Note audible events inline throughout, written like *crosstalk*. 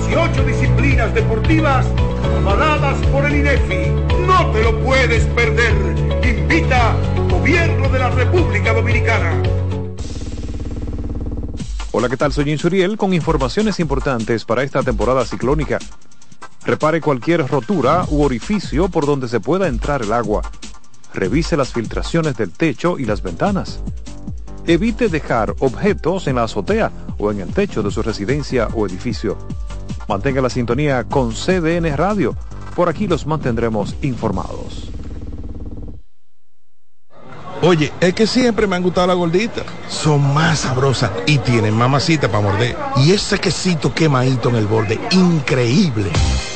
18 disciplinas deportivas avaladas por el INEFI. No te lo puedes perder. Invita Gobierno de la República Dominicana. Hola, ¿qué tal? Soy Insuriel con informaciones importantes para esta temporada ciclónica. Repare cualquier rotura u orificio por donde se pueda entrar el agua. Revise las filtraciones del techo y las ventanas. Evite dejar objetos en la azotea o en el techo de su residencia o edificio. Mantenga la sintonía con CDN Radio. Por aquí los mantendremos informados. Oye, es que siempre me han gustado las gorditas. Son más sabrosas y tienen mamacita para morder. Y ese quesito quemadito en el borde, increíble.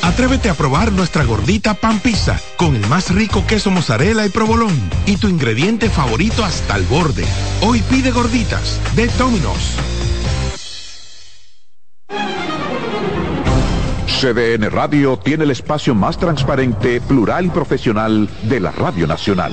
Atrévete a probar nuestra gordita pan pizza con el más rico queso mozzarella y provolón y tu ingrediente favorito hasta el borde. Hoy pide gorditas de Domino's. CDN Radio tiene el espacio más transparente, plural y profesional de la Radio Nacional.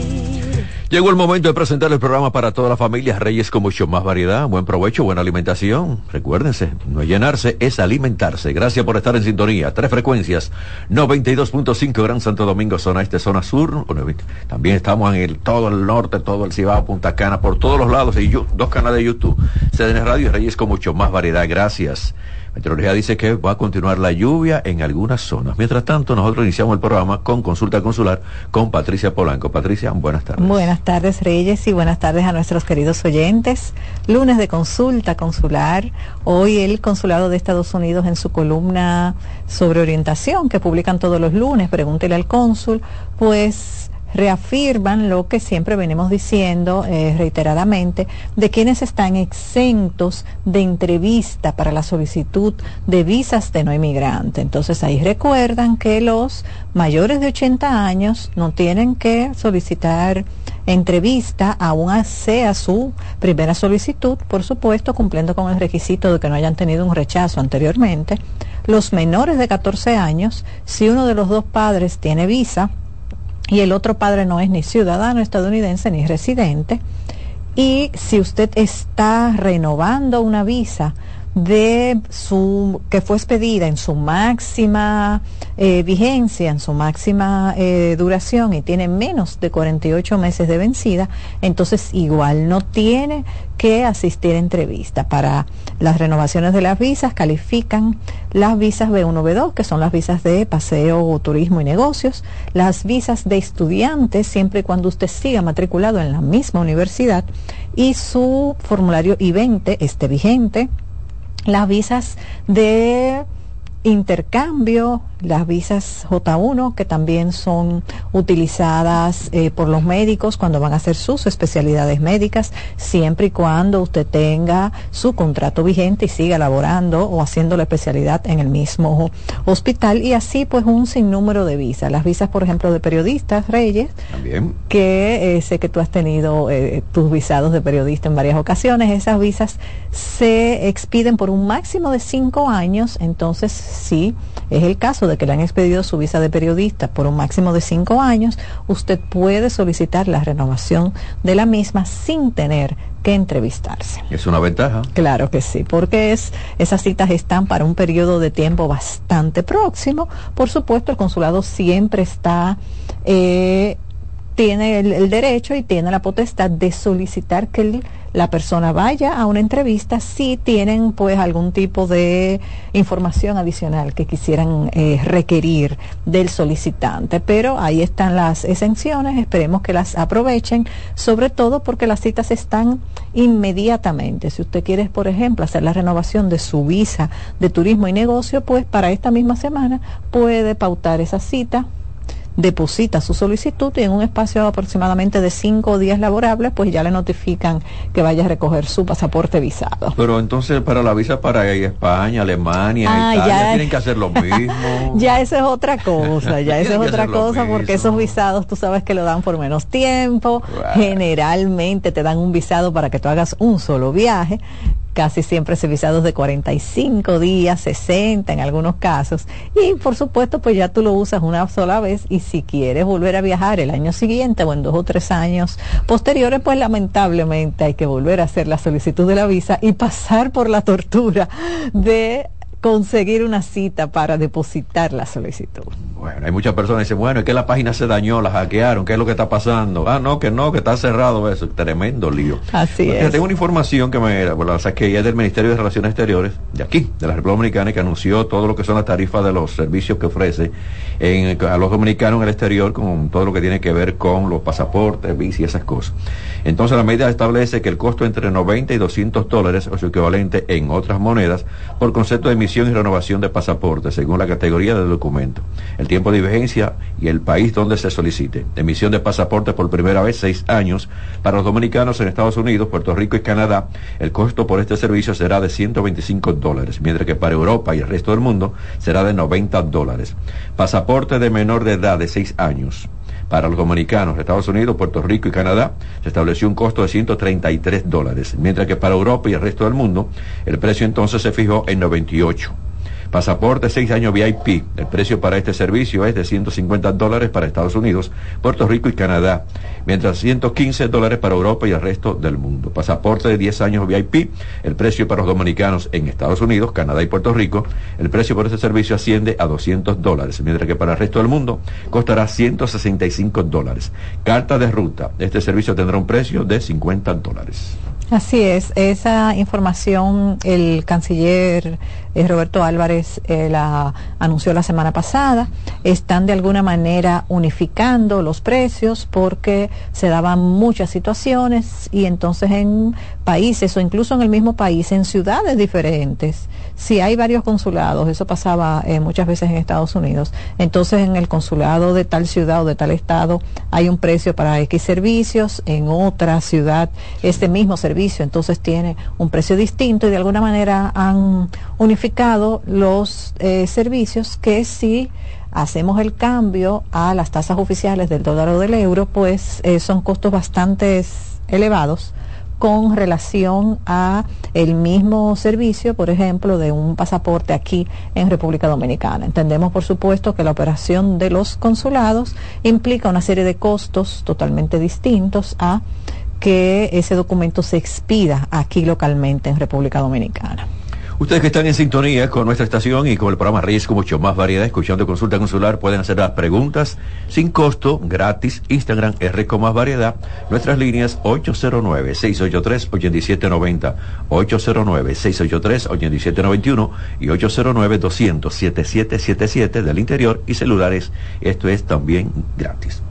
Llegó el momento de presentar el programa para toda la familia Reyes con mucho más variedad, buen provecho, buena alimentación. Recuérdense, no llenarse, es alimentarse. Gracias por estar en sintonía. Tres frecuencias, 92.5 Gran Santo Domingo, zona este, zona sur. También estamos en el, todo el norte, todo el Cibao, Punta Cana, por todos los lados. Y dos canales de YouTube, CDN Radio y Reyes con mucho más variedad. Gracias. Meteorología dice que va a continuar la lluvia en algunas zonas. Mientras tanto, nosotros iniciamos el programa con consulta consular con Patricia Polanco. Patricia, buenas tardes. Buenas tardes, Reyes, y buenas tardes a nuestros queridos oyentes. Lunes de consulta consular. Hoy el Consulado de Estados Unidos en su columna sobre orientación que publican todos los lunes, pregúntele al cónsul, pues reafirman lo que siempre venimos diciendo eh, reiteradamente de quienes están exentos de entrevista para la solicitud de visas de no inmigrante. Entonces ahí recuerdan que los mayores de 80 años no tienen que solicitar entrevista, aún sea su primera solicitud, por supuesto, cumpliendo con el requisito de que no hayan tenido un rechazo anteriormente. Los menores de 14 años, si uno de los dos padres tiene visa, y el otro padre no es ni ciudadano estadounidense ni residente. Y si usted está renovando una visa de su que fue expedida en su máxima eh, vigencia, en su máxima eh, duración y tiene menos de 48 meses de vencida, entonces igual no tiene que asistir a entrevista. Para las renovaciones de las visas califican las visas B1, B2, que son las visas de paseo, turismo y negocios, las visas de estudiantes, siempre y cuando usted siga matriculado en la misma universidad y su formulario I-20 esté vigente las visas de intercambio, las visas J1 que también son utilizadas eh, por los médicos cuando van a hacer sus especialidades médicas, siempre y cuando usted tenga su contrato vigente y siga laborando o haciendo la especialidad en el mismo hospital y así pues un sinnúmero de visas. Las visas, por ejemplo, de periodistas, Reyes, también. que eh, sé que tú has tenido eh, tus visados de periodista en varias ocasiones, esas visas se expiden por un máximo de cinco años, entonces sí, es el caso de que le han expedido su visa de periodista por un máximo de cinco años, usted puede solicitar la renovación de la misma sin tener que entrevistarse. Es una ventaja. Claro que sí, porque es, esas citas están para un periodo de tiempo bastante próximo. Por supuesto, el consulado siempre está eh, tiene el, derecho y tiene la potestad de solicitar que la persona vaya a una entrevista si tienen pues algún tipo de información adicional que quisieran eh, requerir del solicitante. Pero ahí están las exenciones, esperemos que las aprovechen, sobre todo porque las citas están inmediatamente. Si usted quiere, por ejemplo, hacer la renovación de su visa de turismo y negocio, pues para esta misma semana puede pautar esa cita deposita su solicitud y en un espacio aproximadamente de cinco días laborables, pues ya le notifican que vaya a recoger su pasaporte visado. Pero entonces para la visa para España, Alemania, ah, Italia, ya tienen que hacer lo *laughs* mismo. ya eso es otra cosa, ya eso es otra cosa porque esos visados tú sabes que lo dan por menos tiempo, generalmente te dan un visado para que tú hagas un solo viaje, casi siempre se visados de 45 días, 60 en algunos casos. Y por supuesto, pues ya tú lo usas una sola vez y si quieres volver a viajar el año siguiente o en dos o tres años posteriores, pues lamentablemente hay que volver a hacer la solicitud de la visa y pasar por la tortura de conseguir una cita para depositar la solicitud. Bueno, hay muchas personas que dicen, bueno, es que la página se dañó, la hackearon, ¿qué es lo que está pasando? Ah, no, que no, que está cerrado eso, tremendo lío. Así es. Tengo una información que me, la que es del Ministerio de Relaciones Exteriores, de aquí, de la República Dominicana, que anunció todo lo que son las tarifas de los servicios que ofrece a los dominicanos en el exterior, con todo lo que tiene que ver con los pasaportes, visa y esas cosas. Entonces la medida establece que el costo entre 90 y 200 dólares, o su equivalente en otras monedas, por concepto de emisión y renovación de pasaportes, según la categoría del documento. El tiempo de vigencia y el país donde se solicite. Emisión de pasaporte por primera vez seis años. Para los dominicanos en Estados Unidos, Puerto Rico y Canadá, el costo por este servicio será de 125 dólares, mientras que para Europa y el resto del mundo será de 90 dólares. Pasaporte de menor de edad de seis años. Para los dominicanos, Estados Unidos, Puerto Rico y Canadá se estableció un costo de 133 dólares, mientras que para Europa y el resto del mundo el precio entonces se fijó en 98. Pasaporte 6 años VIP. El precio para este servicio es de 150 dólares para Estados Unidos, Puerto Rico y Canadá, mientras 115 dólares para Europa y el resto del mundo. Pasaporte de 10 años VIP. El precio para los dominicanos en Estados Unidos, Canadá y Puerto Rico. El precio por este servicio asciende a 200 dólares, mientras que para el resto del mundo costará 165 dólares. Carta de ruta. Este servicio tendrá un precio de 50 dólares. Así es, esa información el canciller eh, Roberto Álvarez eh, la anunció la semana pasada. Están de alguna manera unificando los precios porque se daban muchas situaciones y entonces en países o incluso en el mismo país, en ciudades diferentes, si hay varios consulados, eso pasaba eh, muchas veces en Estados Unidos, entonces en el consulado de tal ciudad o de tal estado hay un precio para X servicios, en otra ciudad este mismo servicio entonces tiene un precio distinto y de alguna manera han unificado los eh, servicios que si hacemos el cambio a las tasas oficiales del dólar o del euro, pues eh, son costos bastante elevados con relación a el mismo servicio, por ejemplo, de un pasaporte aquí en República Dominicana. Entendemos, por supuesto, que la operación de los consulados implica una serie de costos totalmente distintos a que ese documento se expida aquí localmente en República Dominicana. Ustedes que están en sintonía con nuestra estación y con el programa Reyes con mucho más variedad, escuchando consulta consular, pueden hacer las preguntas sin costo, gratis, Instagram R con más variedad, nuestras líneas 809-683-8790, 809-683-8791 y 809-200-7777 del interior y celulares, esto es también gratis.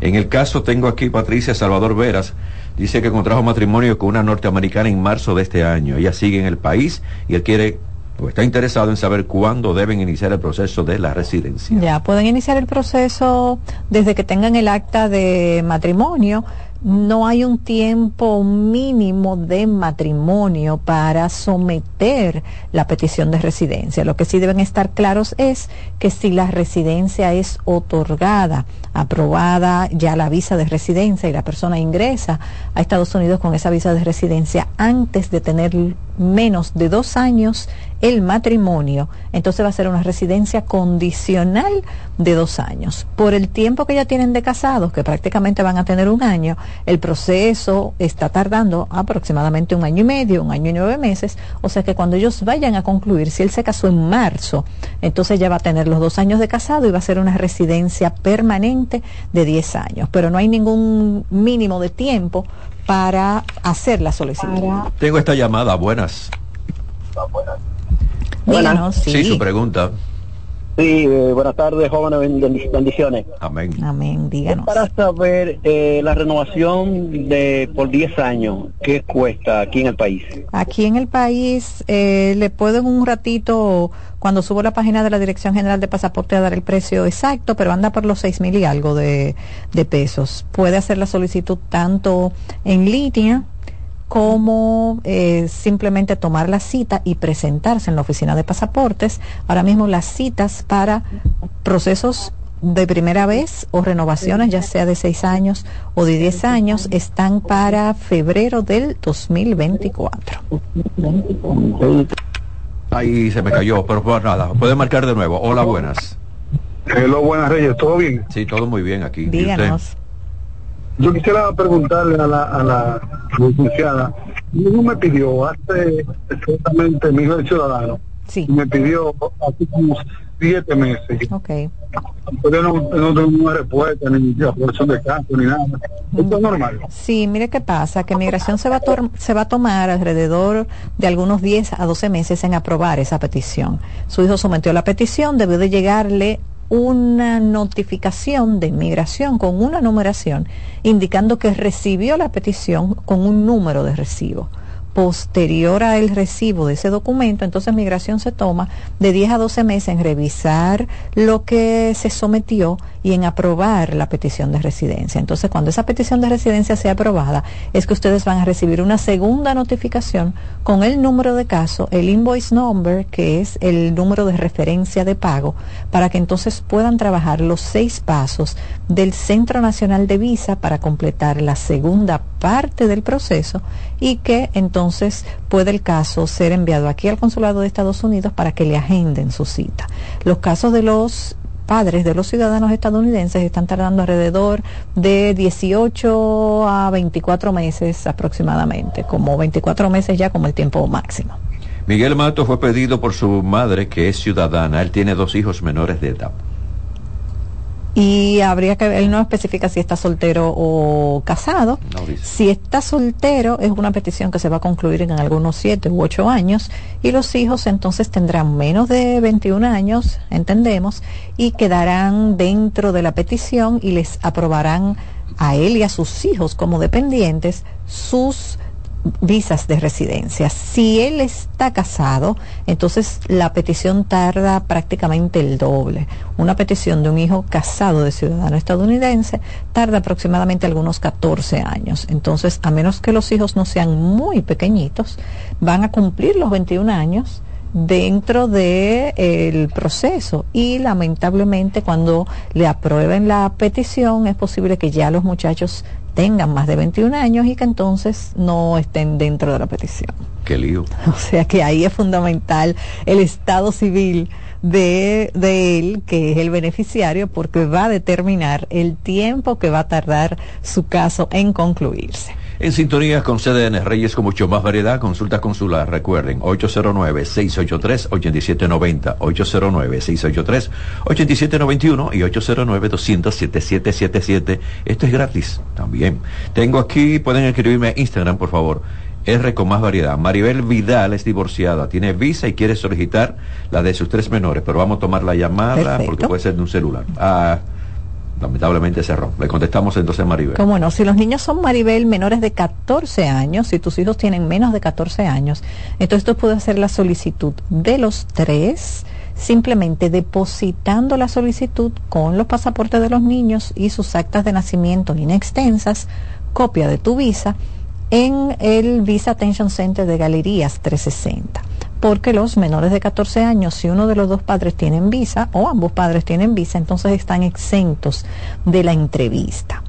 En el caso tengo aquí Patricia Salvador Veras, Dice que contrajo matrimonio con una norteamericana en marzo de este año. Ella sigue en el país y él quiere o está interesado en saber cuándo deben iniciar el proceso de la residencia. Ya, pueden iniciar el proceso desde que tengan el acta de matrimonio no hay un tiempo mínimo de matrimonio para someter la petición de residencia. Lo que sí deben estar claros es que si la residencia es otorgada, aprobada ya la visa de residencia y la persona ingresa a Estados Unidos con esa visa de residencia antes de tener menos de dos años el matrimonio, entonces va a ser una residencia condicional de dos años. Por el tiempo que ya tienen de casados, que prácticamente van a tener un año, el proceso está tardando aproximadamente un año y medio, un año y nueve meses, o sea que cuando ellos vayan a concluir, si él se casó en marzo, entonces ya va a tener los dos años de casado y va a ser una residencia permanente de diez años, pero no hay ningún mínimo de tiempo para hacer la solicitud. Tengo esta llamada, buenas. Díganos, sí. Sí, su pregunta. Sí, eh, buenas tardes, jóvenes, bendic- bendiciones. Amén. Amén, díganos. Para saber eh, la renovación de por 10 años, ¿qué cuesta aquí en el país? Aquí en el país eh, le puedo en un ratito, cuando subo la página de la Dirección General de Pasaporte, a dar el precio exacto, pero anda por los seis mil y algo de, de pesos. Puede hacer la solicitud tanto en línea como eh, simplemente tomar la cita y presentarse en la oficina de pasaportes. Ahora mismo las citas para procesos de primera vez o renovaciones, ya sea de seis años o de diez años, están para febrero del 2024. Ahí se me cayó, pero pues nada, puede marcar de nuevo. Hola, buenas. Hello, buenas Reyes, ¿todo bien? Sí, todo muy bien aquí. ¿Y usted? Díganos. Yo quisiera preguntarle a la, a la licenciada, mi hijo me pidió hace exactamente, mi ciudadano, Sí. me pidió hace como siete meses. Ok. Yo no, no tengo una respuesta, ni aprobación de caso, ni nada. Esto es normal. Sí, mire qué pasa, que migración se va, a se va a tomar alrededor de algunos 10 a 12 meses en aprobar esa petición. Su hijo sometió la petición, debió de llegarle una notificación de inmigración con una numeración indicando que recibió la petición con un número de recibo. Posterior a el recibo de ese documento, entonces migración se toma de 10 a 12 meses en revisar lo que se sometió y en aprobar la petición de residencia. Entonces, cuando esa petición de residencia sea aprobada, es que ustedes van a recibir una segunda notificación con el número de caso, el invoice number, que es el número de referencia de pago, para que entonces puedan trabajar los seis pasos del Centro Nacional de Visa para completar la segunda parte del proceso y que entonces puede el caso ser enviado aquí al Consulado de Estados Unidos para que le agenden su cita. Los casos de los padres de los ciudadanos estadounidenses están tardando alrededor de 18 a 24 meses aproximadamente, como 24 meses ya como el tiempo máximo. Miguel Mato fue pedido por su madre, que es ciudadana. Él tiene dos hijos menores de edad. Y habría que, él no especifica si está soltero o casado. No dice. Si está soltero, es una petición que se va a concluir en algunos siete u ocho años y los hijos entonces tendrán menos de 21 años, entendemos, y quedarán dentro de la petición y les aprobarán a él y a sus hijos como dependientes sus visas de residencia. Si él está casado, entonces la petición tarda prácticamente el doble. Una petición de un hijo casado de ciudadano estadounidense tarda aproximadamente algunos 14 años. Entonces, a menos que los hijos no sean muy pequeñitos, van a cumplir los 21 años dentro de eh, el proceso y lamentablemente cuando le aprueben la petición es posible que ya los muchachos tengan más de 21 años y que entonces no estén dentro de la petición. Qué lío. *laughs* O sea que ahí es fundamental el estado civil de, de él, que es el beneficiario, porque va a determinar el tiempo que va a tardar su caso en concluirse. En sintonía con CDN Reyes con mucho más variedad, consulta consular, recuerden, 809-683-8790, 809-683-8791 y 809-200-7777. Esto es gratis también. Tengo aquí, pueden escribirme a Instagram, por favor. R con más variedad. Maribel Vidal es divorciada, tiene visa y quiere solicitar la de sus tres menores, pero vamos a tomar la llamada Perfecto. porque puede ser de un celular. Ah, lamentablemente cerró. Le contestamos entonces a Maribel. Como no, si los niños son Maribel menores de 14 años, si tus hijos tienen menos de 14 años, entonces tú puedes hacer la solicitud de los tres, simplemente depositando la solicitud con los pasaportes de los niños y sus actas de nacimiento inextensas, copia de tu visa, en el Visa Attention Center de Galerías 360. Porque los menores de 14 años, si uno de los dos padres tienen visa o ambos padres tienen visa, entonces están exentos de la entrevista.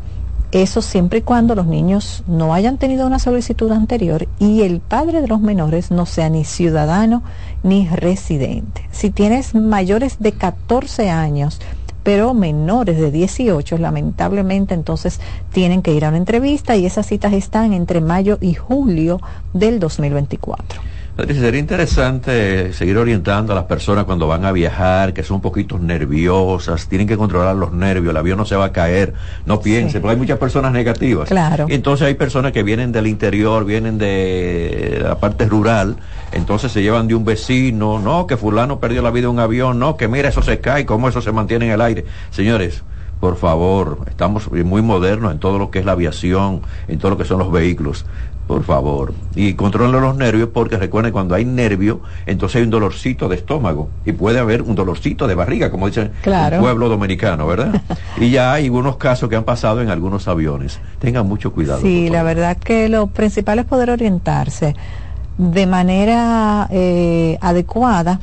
Eso siempre y cuando los niños no hayan tenido una solicitud anterior y el padre de los menores no sea ni ciudadano ni residente. Si tienes mayores de 14 años, pero menores de 18, lamentablemente entonces tienen que ir a una entrevista y esas citas están entre mayo y julio del 2024. Sería interesante seguir orientando a las personas cuando van a viajar, que son un poquito nerviosas, tienen que controlar los nervios, el avión no se va a caer, no piensen, porque hay muchas personas negativas. Claro. Y entonces hay personas que vienen del interior, vienen de la parte rural, entonces se llevan de un vecino, no, que fulano perdió la vida en un avión, no, que mira, eso se cae, cómo eso se mantiene en el aire. Señores, por favor, estamos muy modernos en todo lo que es la aviación, en todo lo que son los vehículos por favor. Y controlen los nervios porque recuerden, cuando hay nervio, entonces hay un dolorcito de estómago y puede haber un dolorcito de barriga, como dicen Claro. el pueblo dominicano, ¿verdad? *laughs* y ya hay unos casos que han pasado en algunos aviones. Tengan mucho cuidado. Sí, la verdad que lo principal es poder orientarse de manera eh, adecuada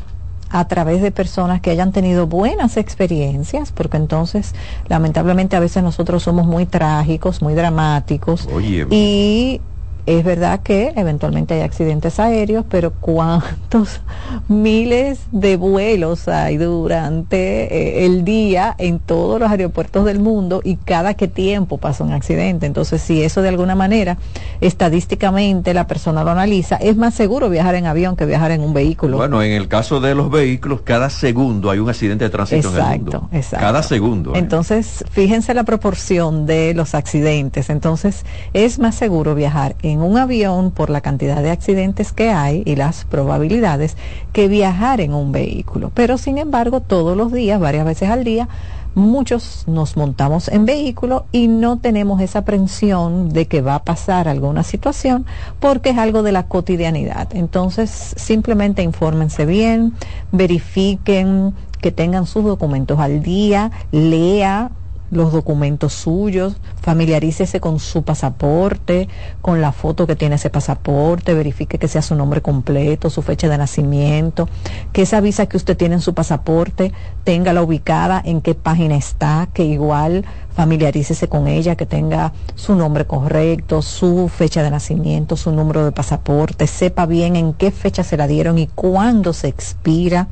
a través de personas que hayan tenido buenas experiencias, porque entonces lamentablemente a veces nosotros somos muy trágicos, muy dramáticos Oye, y es verdad que eventualmente hay accidentes aéreos, pero ¿cuántos *laughs* miles de vuelos hay durante eh, el día en todos los aeropuertos del mundo y cada qué tiempo pasa un accidente? Entonces, si eso de alguna manera estadísticamente la persona lo analiza, es más seguro viajar en avión que viajar en un vehículo. Bueno, en el caso de los vehículos, cada segundo hay un accidente de tránsito en el mundo. Exacto, exacto. Cada segundo. ¿eh? Entonces, fíjense la proporción de los accidentes. Entonces, es más seguro viajar en un avión por la cantidad de accidentes que hay y las probabilidades que viajar en un vehículo. Pero, sin embargo, todos los días, varias veces al día, muchos nos montamos en vehículo y no tenemos esa aprensión de que va a pasar alguna situación porque es algo de la cotidianidad. Entonces, simplemente infórmense bien, verifiquen que tengan sus documentos al día, lea los documentos suyos, familiarícese con su pasaporte, con la foto que tiene ese pasaporte, verifique que sea su nombre completo, su fecha de nacimiento, que esa visa que usted tiene en su pasaporte tenga ubicada en qué página está, que igual familiarícese con ella, que tenga su nombre correcto, su fecha de nacimiento, su número de pasaporte, sepa bien en qué fecha se la dieron y cuándo se expira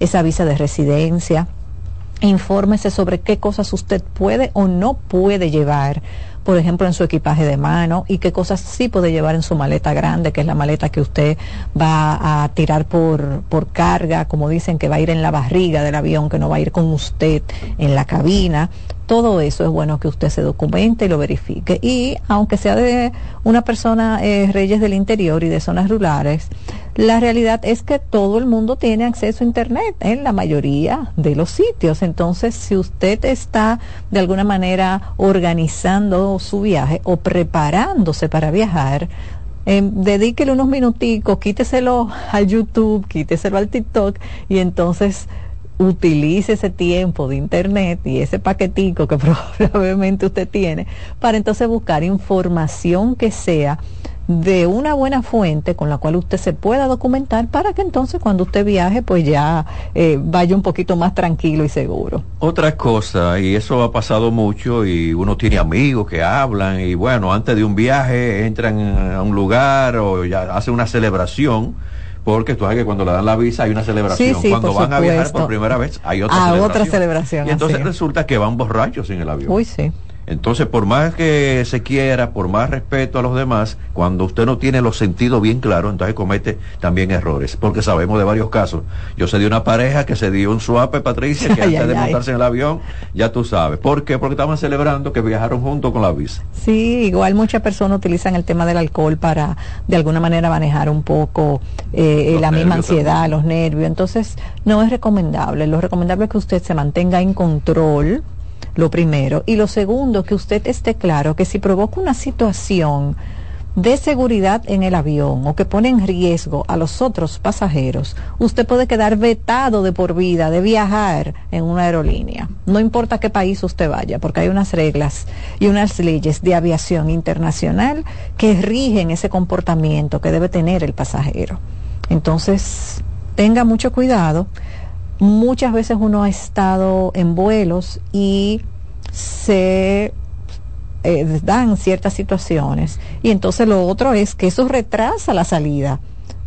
esa visa de residencia infórmese sobre qué cosas usted puede o no puede llevar, por ejemplo, en su equipaje de mano y qué cosas sí puede llevar en su maleta grande, que es la maleta que usted va a tirar por, por carga, como dicen, que va a ir en la barriga del avión, que no va a ir con usted en la cabina. Todo eso es bueno que usted se documente y lo verifique. Y aunque sea de una persona eh, reyes del interior y de zonas rurales, la realidad es que todo el mundo tiene acceso a Internet en la mayoría de los sitios. Entonces, si usted está de alguna manera organizando su viaje o preparándose para viajar, eh, dedíquele unos minuticos, quíteselo al YouTube, quíteselo al TikTok y entonces utilice ese tiempo de internet y ese paquetico que *laughs* probablemente usted tiene para entonces buscar información que sea de una buena fuente con la cual usted se pueda documentar para que entonces cuando usted viaje pues ya eh, vaya un poquito más tranquilo y seguro. Otra cosa, y eso ha pasado mucho, y uno tiene amigos que hablan, y bueno, antes de un viaje entran a un lugar o ya hacen una celebración, porque tú sabes que cuando le dan la visa hay una celebración. Sí, sí, cuando van a viajar por primera vez hay otra Ah, celebración. otra celebración, Y entonces así resulta que van borrachos en el avión. Uy, sí. Entonces, por más que se quiera, por más respeto a los demás, cuando usted no tiene los sentidos bien claros, entonces comete también errores, porque sabemos de varios casos. Yo sé de una pareja que se dio un suape, Patricia, que *laughs* Ay, antes de ay, ay. montarse en el avión, ya tú sabes. ¿Por qué? Porque estaban celebrando que viajaron juntos con la visa. Sí, igual muchas personas utilizan el tema del alcohol para de alguna manera manejar un poco eh, la misma ansiedad, los nervios. Entonces, no es recomendable. Lo recomendable es que usted se mantenga en control, lo primero. Y lo segundo, que usted esté claro que si provoca una situación de seguridad en el avión o que pone en riesgo a los otros pasajeros, usted puede quedar vetado de por vida de viajar en una aerolínea. No importa qué país usted vaya, porque hay unas reglas y unas leyes de aviación internacional que rigen ese comportamiento que debe tener el pasajero. Entonces, tenga mucho cuidado. Muchas veces uno ha estado en vuelos y se eh, dan ciertas situaciones. Y entonces lo otro es que eso retrasa la salida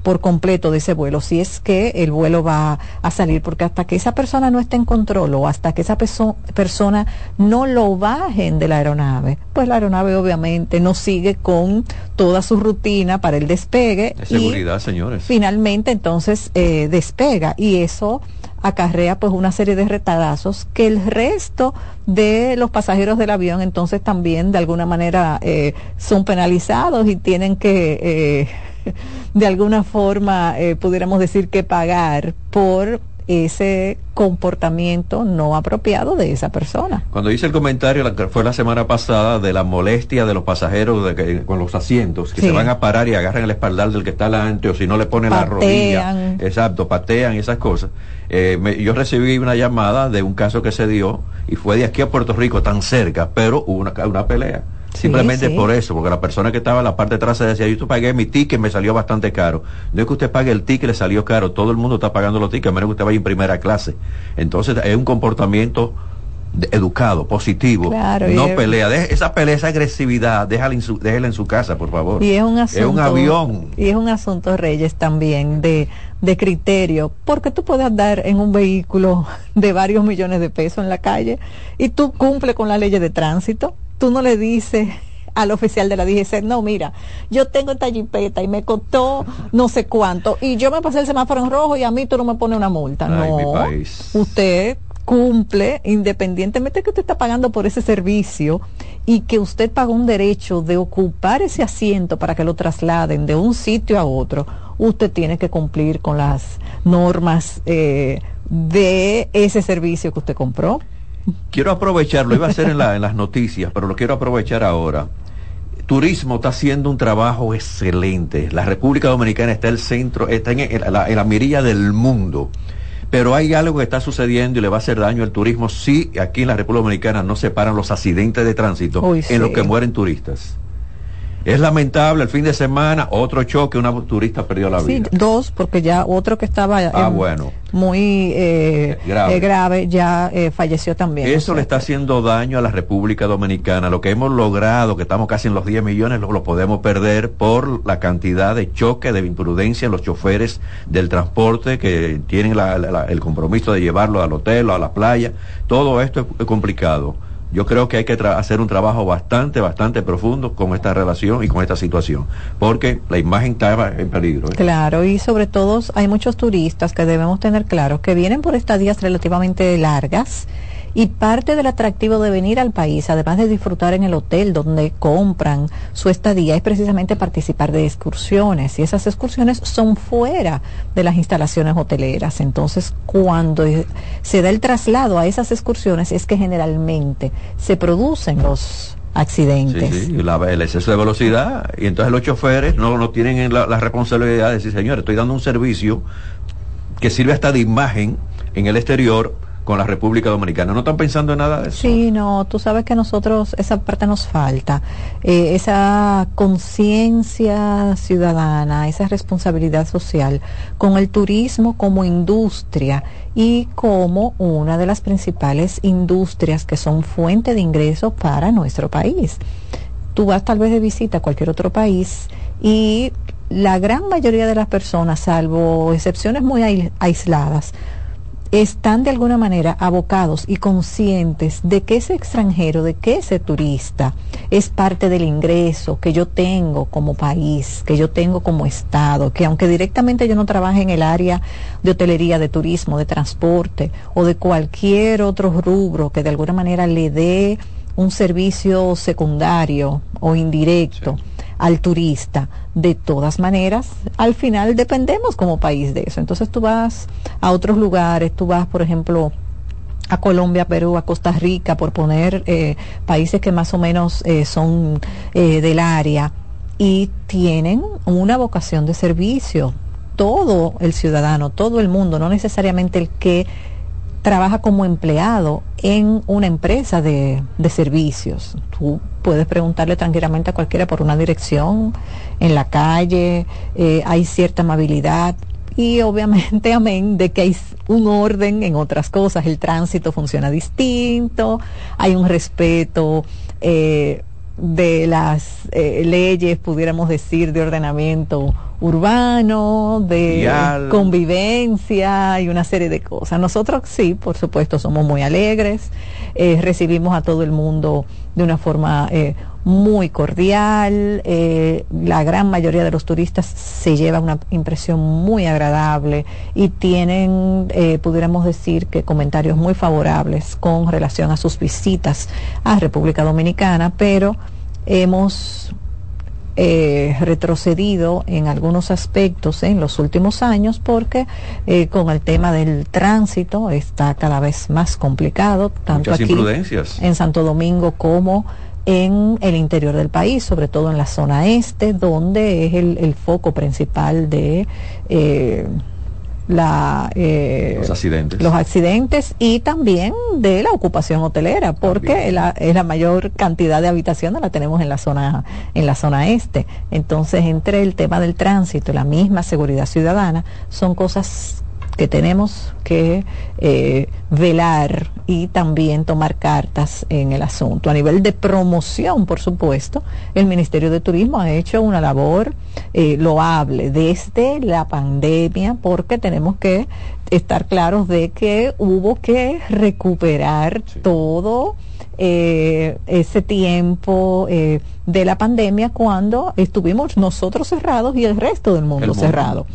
por completo de ese vuelo, si es que el vuelo va a salir, porque hasta que esa persona no esté en control o hasta que esa persona no lo bajen de la aeronave, pues la aeronave obviamente no sigue con toda su rutina para el despegue. De seguridad, señores. Finalmente entonces eh, despega y eso acarrea pues una serie de retardazos que el resto de los pasajeros del avión entonces también de alguna manera eh, son penalizados y tienen que eh, *laughs* de alguna forma, eh, pudiéramos decir que pagar por ese comportamiento no apropiado de esa persona. Cuando hice el comentario, fue la semana pasada, de la molestia de los pasajeros de que, con los asientos, que se van a parar y agarran el espaldar del que está delante, o si no le ponen la rodilla. Exacto, patean esas cosas. Eh, yo recibí una llamada de un caso que se dio y fue de aquí a Puerto Rico, tan cerca, pero hubo una, una pelea. Simplemente por eso, porque la persona que estaba en la parte de atrás decía, yo pagué mi ticket, me salió bastante caro. No es que usted pague el ticket, le salió caro, todo el mundo está pagando los tickets, a menos que usted vaya en primera clase. Entonces es un comportamiento educado, positivo, no pelea. esa pelea, esa agresividad, déjala en, su, déjela en su casa, por favor. Y es un asunto, es un avión. Y es un asunto, Reyes, también de, de criterio, porque tú puedes andar en un vehículo de varios millones de pesos en la calle y tú cumples con la ley de tránsito tú no le dices al oficial de la DGC, no, mira, yo tengo esta jipeta y me costó no sé cuánto y yo me pasé el semáforo en rojo y a mí tú no me pones una multa. no, usted cumple independientemente que usted está pagando por ese servicio y que usted paga un derecho de ocupar ese asiento para que lo trasladen de un sitio a otro, usted tiene que cumplir con las normas eh, de ese servicio que usted compró. Quiero aprovecharlo, iba a ser en, las noticias, pero lo quiero aprovechar ahora. Turismo está haciendo un trabajo excelente. La República Dominicana está el centro, está en, la, mirilla del mundo. Pero hay algo que está sucediendo y le va a hacer daño al turismo si aquí en la República Dominicana no se paran los accidentes de tránsito en los que mueren turistas. Es lamentable el fin de semana, otro choque, una turista perdió la vida. Sí, dos, porque ya otro que estaba ah, bueno. muy eh, eh, grave. ya eh, falleció también. Eso le está haciendo daño a la República Dominicana. Lo que hemos logrado, que estamos casi en los 10 millones, lo, podemos perder por la cantidad de choque, de imprudencia en los choferes del transporte que tienen el compromiso de llevarlo al hotel o a la playa. Todo esto es complicado yo creo que hay que hacer un trabajo bastante, bastante profundo con esta relación y con esta situación, porque la imagen está en peligro. ¿eh? Claro, y sobre todo hay muchos turistas que debemos tener claro que vienen por estadías relativamente largas y parte del atractivo de venir al país, además de disfrutar en el hotel donde compran su estadía, es precisamente participar de excursiones. Y esas excursiones son fuera de las instalaciones hoteleras. Entonces, cuando se da el traslado a esas excursiones, es que generalmente se producen los accidentes. Sí, sí. el exceso de velocidad. Y entonces los choferes no, no tienen la, la responsabilidad de decir, señor, estoy dando un servicio que sirve hasta de imagen en el exterior con la República Dominicana. ¿No están pensando en nada de eso? Sí, no, tú sabes que nosotros, esa parte nos falta, eh, esa conciencia ciudadana, esa responsabilidad social con el turismo como industria y como una de las principales industrias que son fuente de ingresos para nuestro país. Tú vas tal vez de visita a cualquier otro país y la gran mayoría de las personas, salvo excepciones muy aisladas, están de alguna manera abocados y conscientes de que ese extranjero, de que ese turista es parte del ingreso que yo tengo como país, que yo tengo como Estado, que aunque directamente yo no trabaje en el área de hotelería, de turismo, de transporte o de cualquier otro rubro que de alguna manera le dé un servicio secundario o indirecto al turista. De todas maneras, al final dependemos como país de eso. Entonces tú vas a otros lugares, tú vas, por ejemplo, a Colombia, Perú, a Costa Rica, por poner eh, países que más o menos eh, son eh, del área y tienen una vocación de servicio. Todo el ciudadano, todo el mundo, no necesariamente el que trabaja como empleado en una empresa de, servicios. Tú puedes preguntarle tranquilamente a cualquiera por una dirección en la calle, eh, hay cierta amabilidad y obviamente *laughs* amén de que hay un orden en otras cosas, el tránsito funciona distinto, hay un respeto. Eh, de las eh, leyes, pudiéramos decir, de ordenamiento urbano, de Vial. convivencia y una serie de cosas. Nosotros sí, por supuesto, somos muy alegres, eh, recibimos a todo el mundo de una forma eh, muy cordial, eh, la gran mayoría de los turistas se lleva una impresión muy agradable y tienen, eh, pudiéramos decir que comentarios muy favorables con relación a sus visitas a República Dominicana, pero hemos eh, retrocedido en algunos aspectos en los últimos años porque eh, con el tema del tránsito está cada vez más complicado, tanto Muchas aquí en Santo Domingo como en el interior del país, sobre todo en la zona este, donde es el, el foco principal de eh, la, eh, Los accidentes. los accidentes y también de la ocupación hotelera, porque la, es la mayor cantidad de habitaciones la tenemos en la zona en la zona este. Entonces, entre el tema del tránsito y la misma seguridad ciudadana, son cosas que tenemos que eh, velar y también tomar cartas en el asunto. A nivel de promoción, por supuesto, el Ministerio de Turismo ha hecho una labor eh, loable desde la pandemia porque tenemos que estar claros de que hubo que recuperar todo eh, ese tiempo eh, de la pandemia cuando estuvimos nosotros cerrados y el resto del mundo, cerrado.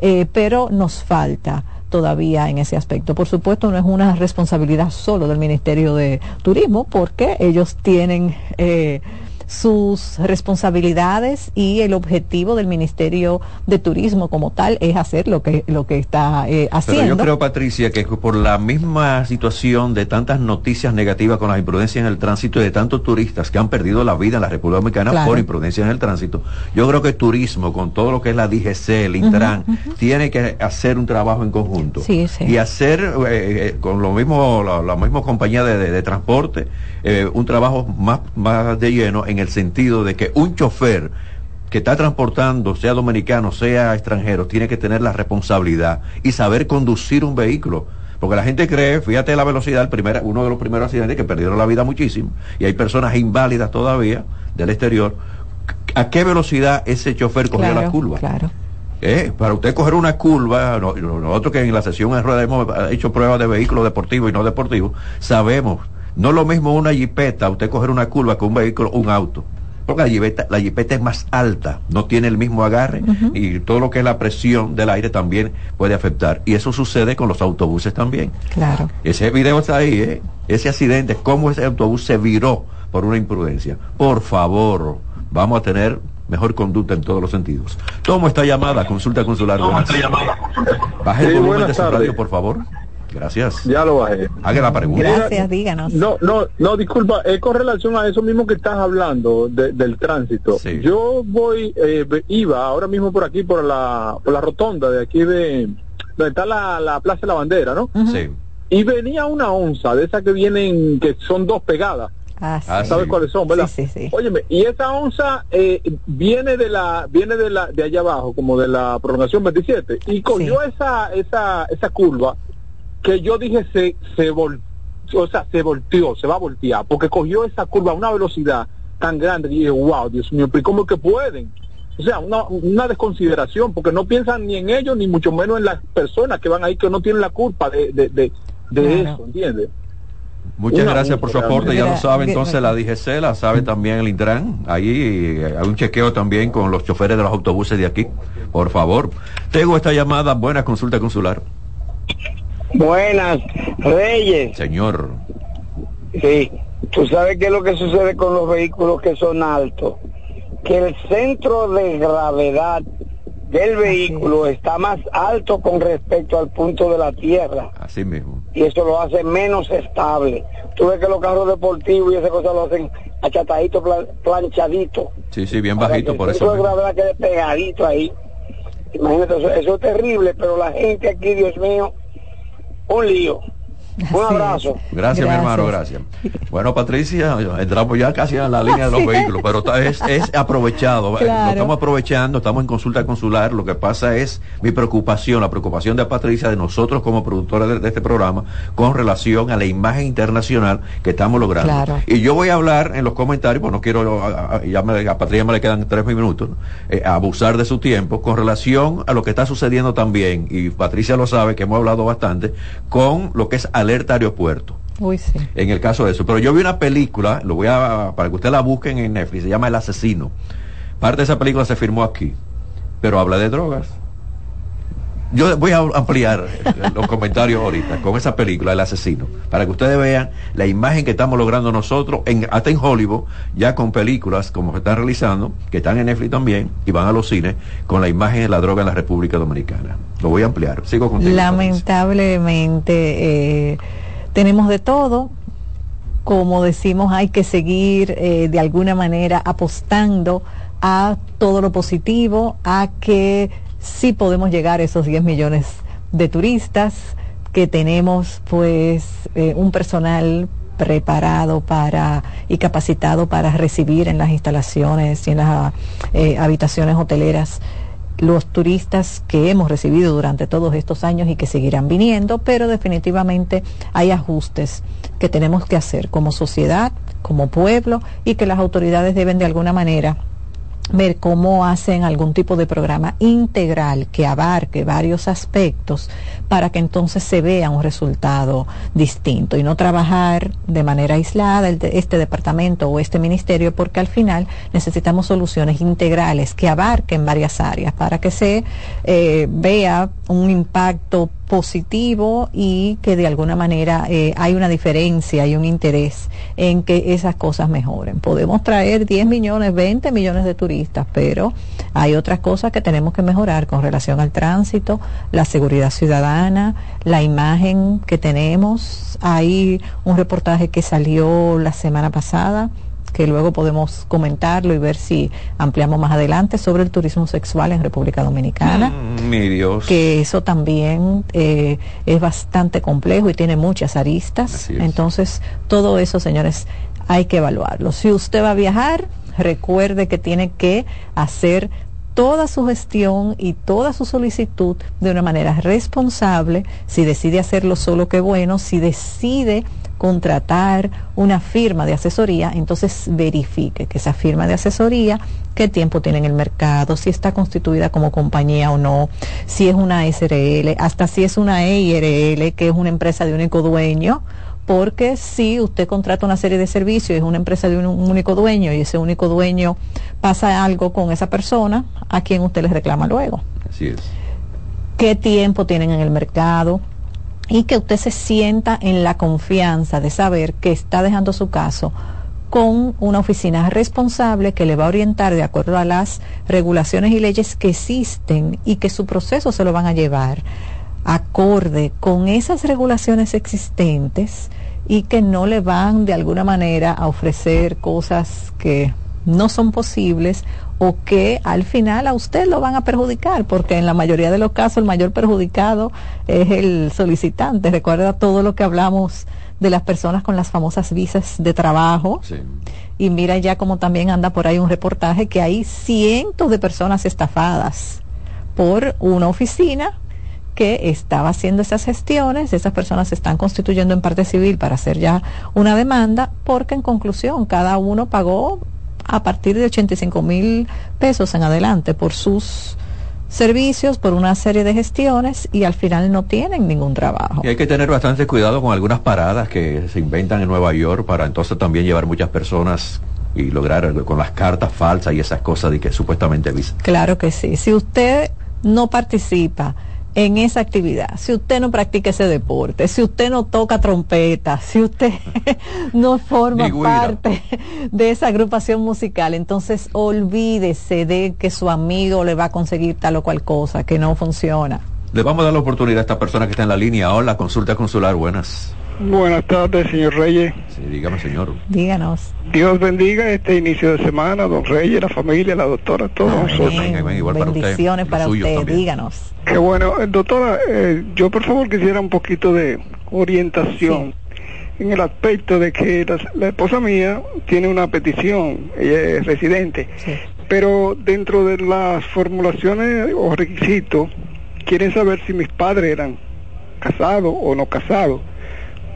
Eh, pero nos falta todavía en ese aspecto. Por supuesto, no es una responsabilidad solo del Ministerio de Turismo, porque ellos tienen eh, sus responsabilidades y el objetivo del Ministerio de Turismo como tal es hacer lo que lo que está eh, haciendo. Pero yo creo, Patricia, que por la misma situación de tantas noticias negativas con las imprudencias en el tránsito y de tantos turistas que han perdido la vida en la República Dominicana Claro. por imprudencias en el tránsito, yo creo que turismo, con todo lo que es la DGC, el Intran, tiene que hacer un trabajo en conjunto. Sí, sí. Y hacer eh, eh, con lo mismo, la, la misma compañía de, de- de transporte, eh, un trabajo más, más de lleno en el sentido de que un chofer que está transportando, sea dominicano, sea extranjero, tiene que tener la responsabilidad y saber conducir un vehículo. Porque la gente cree, fíjate la velocidad, el primer, uno de los primeros accidentes que perdieron la vida muchísimo, y hay personas inválidas todavía del exterior. ¿A qué velocidad ese chofer cogió Claro, la curva? Claro. Eh, para usted coger una curva, no- no- nosotros que en la sesión en rueda hemos hecho pruebas de vehículos deportivos y no deportivos, sabemos, no es lo mismo una jipeta, usted coger una curva con un vehículo, un auto. Porque la jipeta, la jipeta es más alta, no tiene el mismo agarre y todo lo que es la presión del aire también puede afectar. Y eso sucede con los autobuses también. Claro. Ese video está ahí, ¿eh? Ese accidente, cómo ese autobús se viró por una imprudencia. Por favor, vamos a tener mejor conducta en todos los sentidos. Tomo esta llamada, consulta consular. buenas. Baje el Sí, volumen de su radio, por favor. Gracias. Ya lo bajé. Haga la pregunta. Gracias, díganos. No, no, no, disculpa, es con relación a eso mismo que estás hablando de- del tránsito. Sí. Yo voy, eh, iba ahora mismo por aquí, por la, por la rotonda de aquí de, donde está la, la Plaza de la Bandera, ¿no? Sí. Y venía una onza de esas que vienen, que son dos pegadas. Ah, Ah, sí. ¿Sabes sí. cuáles son, verdad? Sí, sí, sí. Óyeme, y esa onza eh, viene de la viene de la de allá abajo, como de la prolongación 27 y cogió Sí. esa esa esa curva que yo dije se se vol- o sea, se volteó, se va a voltear, porque cogió esa curva a una velocidad tan grande y dije, "Wow, Dios mío, pero ¿cómo es que pueden?" O sea, una, una desconsideración, porque no piensan ni en ellos, ni mucho menos en las personas que van ahí, que no tienen la culpa de, de, de, de Claro. eso, ¿entiendes? Muchas Una gracias por su aporte. Ya lo sabe entonces la DGC, la sabe también el Intran. Ahí eh, hay un chequeo también con los choferes de los autobuses de aquí. Por favor. Tengo esta llamada. Buena consulta consular. Buenas, Reyes. Señor. Sí, tú sabes qué es lo que sucede con los vehículos que son altos. Que el centro de gravedad del vehículo está más alto con respecto al punto de la tierra Así mismo. y eso lo hace menos estable. Tú ves que los carros deportivos y esas cosas lo hacen achatadito, plan- planchadito. Sí, sí, bien Para que bajito el por centro eso. de gravedad quede pegadito ahí. Imagínate, eso, eso es terrible, pero la gente aquí, Dios mío, un lío. Un abrazo. Gracias, gracias, mi hermano, gracias. Bueno, Patricia, entramos ya casi en la línea de los vehículos, pero es, es aprovechado. Claro. Lo estamos aprovechando, estamos en consulta consular. Lo que pasa es mi preocupación, la preocupación de Patricia, de nosotros como productores de, de este programa, con relación a la imagen internacional que estamos logrando. Claro. Y yo voy a hablar en los comentarios, pues no quiero, a, ya me, a Patricia me le quedan tres minutos, ¿no? eh, abusar de su tiempo, con relación a lo que está sucediendo también, y Patricia lo sabe, que hemos hablado bastante, con lo que es alerta aeropuerto. Uy, sí. En el caso de eso. Pero yo vi una película, lo voy a, para que usted la busquen en Netflix, se llama El Asesino. Parte de esa película se firmó aquí, pero habla de drogas. Yo voy a ampliar los comentarios ahorita con esa película, El Asesino, para que ustedes vean la imagen que estamos logrando nosotros, en, hasta en Hollywood, ya con películas como se están realizando, que están en Netflix también, y van a los cines, con la imagen de la droga en la República Dominicana. Lo voy a ampliar. Sigo contigo. Lamentablemente, eh, tenemos de todo. Como decimos, hay que seguir eh, de alguna manera apostando a todo lo positivo, a que sí podemos llegar a esos 10 millones de turistas, que tenemos pues eh, un personal preparado para y capacitado para recibir en las instalaciones y en las eh, habitaciones hoteleras los turistas que hemos recibido durante todos estos años y que seguirán viniendo, pero definitivamente hay ajustes que tenemos que hacer como sociedad, como pueblo y que las autoridades deben de alguna manera ver cómo hacen algún tipo de programa integral que abarque varios aspectos para que entonces se vea un resultado distinto y no trabajar de manera aislada este departamento o este ministerio porque al final necesitamos soluciones integrales que abarquen varias áreas para que se eh, vea un impacto positivo y que de alguna manera eh, hay una diferencia, hay un interés en que esas cosas mejoren. Podemos traer 10 millones, 20 millones de turistas, pero hay otras cosas que tenemos que mejorar con relación al tránsito, la seguridad ciudadana, la imagen que tenemos. Hay un reportaje que salió la semana pasada que luego podemos comentarlo y ver si ampliamos más adelante sobre el turismo sexual en República Dominicana. Mm, mi Dios. Que eso también eh, es bastante complejo y tiene muchas aristas. Entonces, todo eso, señores, hay que evaluarlo. Si usted va a viajar, recuerde que tiene que hacer toda su gestión y toda su solicitud de una manera responsable. Si decide hacerlo solo, qué bueno. Si decide contratar una firma de asesoría, entonces verifique que esa firma de asesoría, qué tiempo tiene en el mercado, si está constituida como compañía o no, si es una SRL, hasta si es una EIRL, que es una empresa de único dueño, porque si usted contrata una serie de servicios, es una empresa de un, único dueño y ese único dueño pasa algo con esa persona, ¿a quién usted le reclama luego? Así es. ¿Qué tiempo tienen en el mercado? Y que usted se sienta en la confianza de saber que está dejando su caso con una oficina responsable que le va a orientar de acuerdo a las regulaciones y leyes que existen y que su proceso se lo van a llevar acorde con esas regulaciones existentes y que no le van de alguna manera a ofrecer cosas que no son posibles o que al final a usted lo van a perjudicar, porque en la mayoría de los casos el mayor perjudicado es el solicitante. Recuerda todo lo que hablamos de las personas con las famosas visas de trabajo. Y mira ya como también anda por ahí un reportaje que hay cientos de personas estafadas por una oficina que estaba haciendo esas gestiones, esas personas se están constituyendo en parte civil para hacer ya una demanda, porque en conclusión cada uno pagó a partir de 85 mil pesos en adelante por sus servicios, por una serie de gestiones y al final no tienen ningún trabajo. Y hay que tener bastante cuidado con algunas paradas que se inventan en Nueva York para entonces también llevar muchas personas y lograr con las cartas falsas y esas cosas de que supuestamente avisa. Claro que sí. Si usted no participa en esa actividad, si usted no practica ese deporte, si usted no toca trompeta, si usted *laughs* no forma parte de esa agrupación musical, entonces olvídese de que su amigo le va a conseguir tal o cual cosa, que no funciona. Le vamos a dar la oportunidad a esta persona que está en la línea. Hola, consulta consular, buenas. Buenas tardes, señor Reyes. Sí, dígame, señor. Díganos. Dios bendiga este inicio de semana, don Reyes, la familia, la doctora, todos nosotros. Bendiciones para usted, díganos. Qué bueno. Eh, doctora, eh, yo por favor quisiera un poquito de orientación en el aspecto de que la, la esposa mía tiene una petición, ella es residente, pero dentro de las formulaciones o requisitos quieren saber si mis padres eran casados o no casados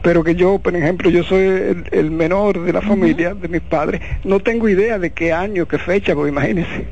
pero que yo, por ejemplo, yo soy el, el menor de la familia, de mis padres, no tengo idea de qué año, qué fecha, porque imagínense.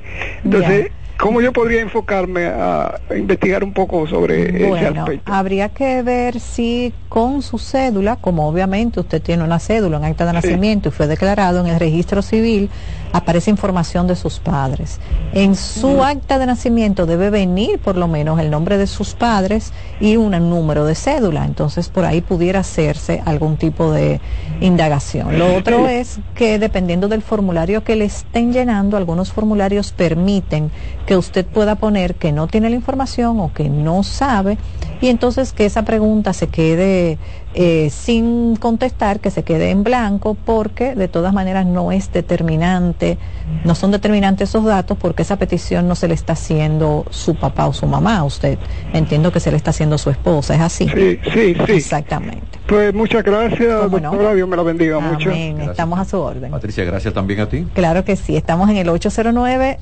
Entonces, ¿Cómo yo podría enfocarme a, investigar un poco sobre ese aspecto? habría que ver si con su cédula, como obviamente usted tiene una cédula, un acta de nacimiento y fue declarado en el registro civil, aparece información de sus padres. En su acta de nacimiento debe venir por lo menos el nombre de sus padres y un número de cédula. Entonces por ahí pudiera hacerse algún tipo de indagación. Lo otro es que dependiendo del formulario que le estén llenando, algunos formularios permiten que usted pueda poner que no tiene la información o que no sabe y entonces que esa pregunta se quede eh, sin contestar, que se quede en blanco porque de todas maneras no es determinante, no son determinantes esos datos porque esa petición no se le está haciendo su papá o su mamá a usted. Entiendo que se le está haciendo su esposa, ¿es así? Sí, sí, sí. Exactamente. Pues muchas gracias, ¿Cómo no? doctora, Dios me la bendiga mucho. Amén. Estamos a su orden. Patricia, gracias también a ti. Claro que sí, estamos en el 809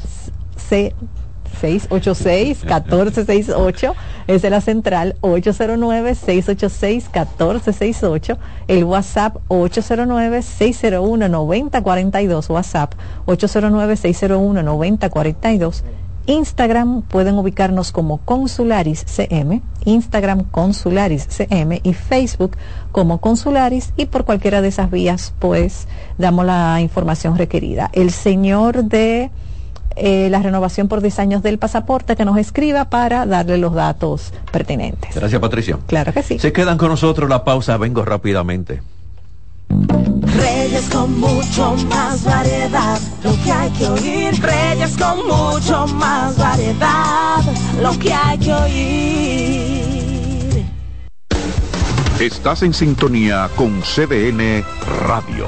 C 686-1468, esa es la central, 809-686-1468, el WhatsApp 809-601-9042, WhatsApp 809-601-9042, Instagram pueden ubicarnos como Consularis CM, Instagram Consularis CM y Facebook como Consularis y por cualquiera de esas vías pues damos la información requerida. El señor de eh, la renovación por 10 años del pasaporte que nos escriba para darle los datos pertinentes. Gracias, Patricia. Claro que sí. Se quedan con nosotros la pausa, vengo rápidamente. Reyes con mucho más variedad, lo que hay que oír. Reyes con mucho más variedad, lo que hay que oír. Estás en sintonía con CDN Radio.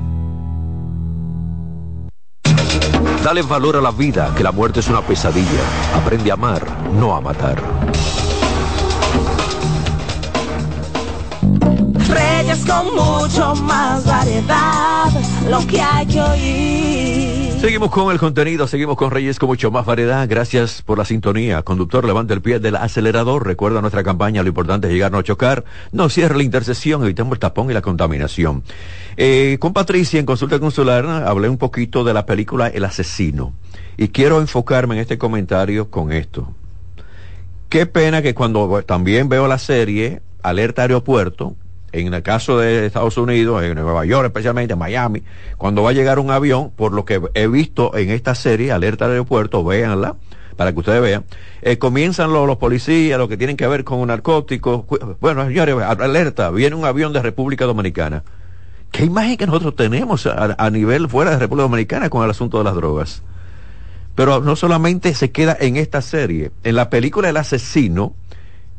Dale valor a la vida, que la muerte es una pesadilla. Aprende a amar, no a matar. Reyes con mucho más variedad, lo que hay que oír. Seguimos con el contenido, seguimos con Reyes con mucho más variedad. Gracias por la sintonía. Conductor, levante el pie del acelerador. Recuerda nuestra campaña, lo importante es llegar, no chocar. No cierre la intersección, evitemos el tapón y la contaminación. Eh, con Patricia en Consulta Consular hablé un poquito de la película El Asesino y quiero enfocarme en este comentario con esto. Qué pena que cuando también veo la serie Alerta Aeropuerto, en el caso de Estados Unidos, en Nueva York especialmente, en Miami, cuando va a llegar un avión, por lo que he visto en esta serie, Alerta Aeropuerto, véanla, para que ustedes vean, eh, comienzan los, los, policías, lo que tienen que ver con narcóticos. Bueno, señores, alerta, viene un avión de República Dominicana. ¿Qué imagen que nosotros tenemos a, nivel fuera de República Dominicana con el asunto de las drogas? Pero no solamente se queda en esta serie, en la película El asesino,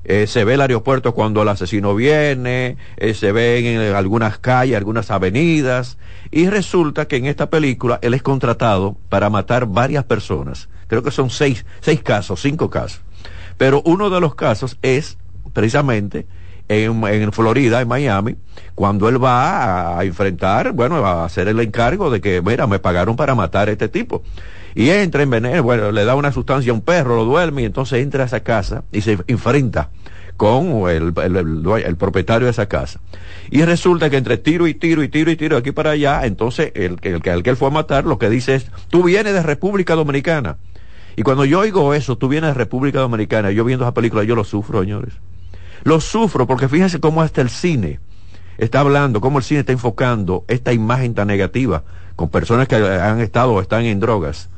eh, se ve el aeropuerto cuando el asesino viene, eh, se ven en algunas calles, algunas avenidas, y resulta que en esta película él es contratado para matar varias personas. Creo que son seis, seis casos, cinco casos. Pero uno de los casos es precisamente en, Florida, en Miami, cuando él va a, enfrentar, bueno, a hacer el encargo de que, mira, me pagaron para matar a este tipo. Y entra en veneno, bueno, le da una sustancia a un perro, lo duerme y entonces entra a esa casa y se enfrenta con el, propietario de esa casa. Y resulta que entre tiro y tiro y tiro y tiro aquí para allá, entonces el, el, el que él fue a matar lo que dice es, tú vienes de República Dominicana. Y cuando yo oigo eso, tú vienes de República Dominicana, yo viendo esa película, yo lo sufro, señores. Lo sufro porque fíjense cómo hasta el cine está hablando, cómo el cine está enfocando esta imagen tan negativa con personas que han estado o están en drogas.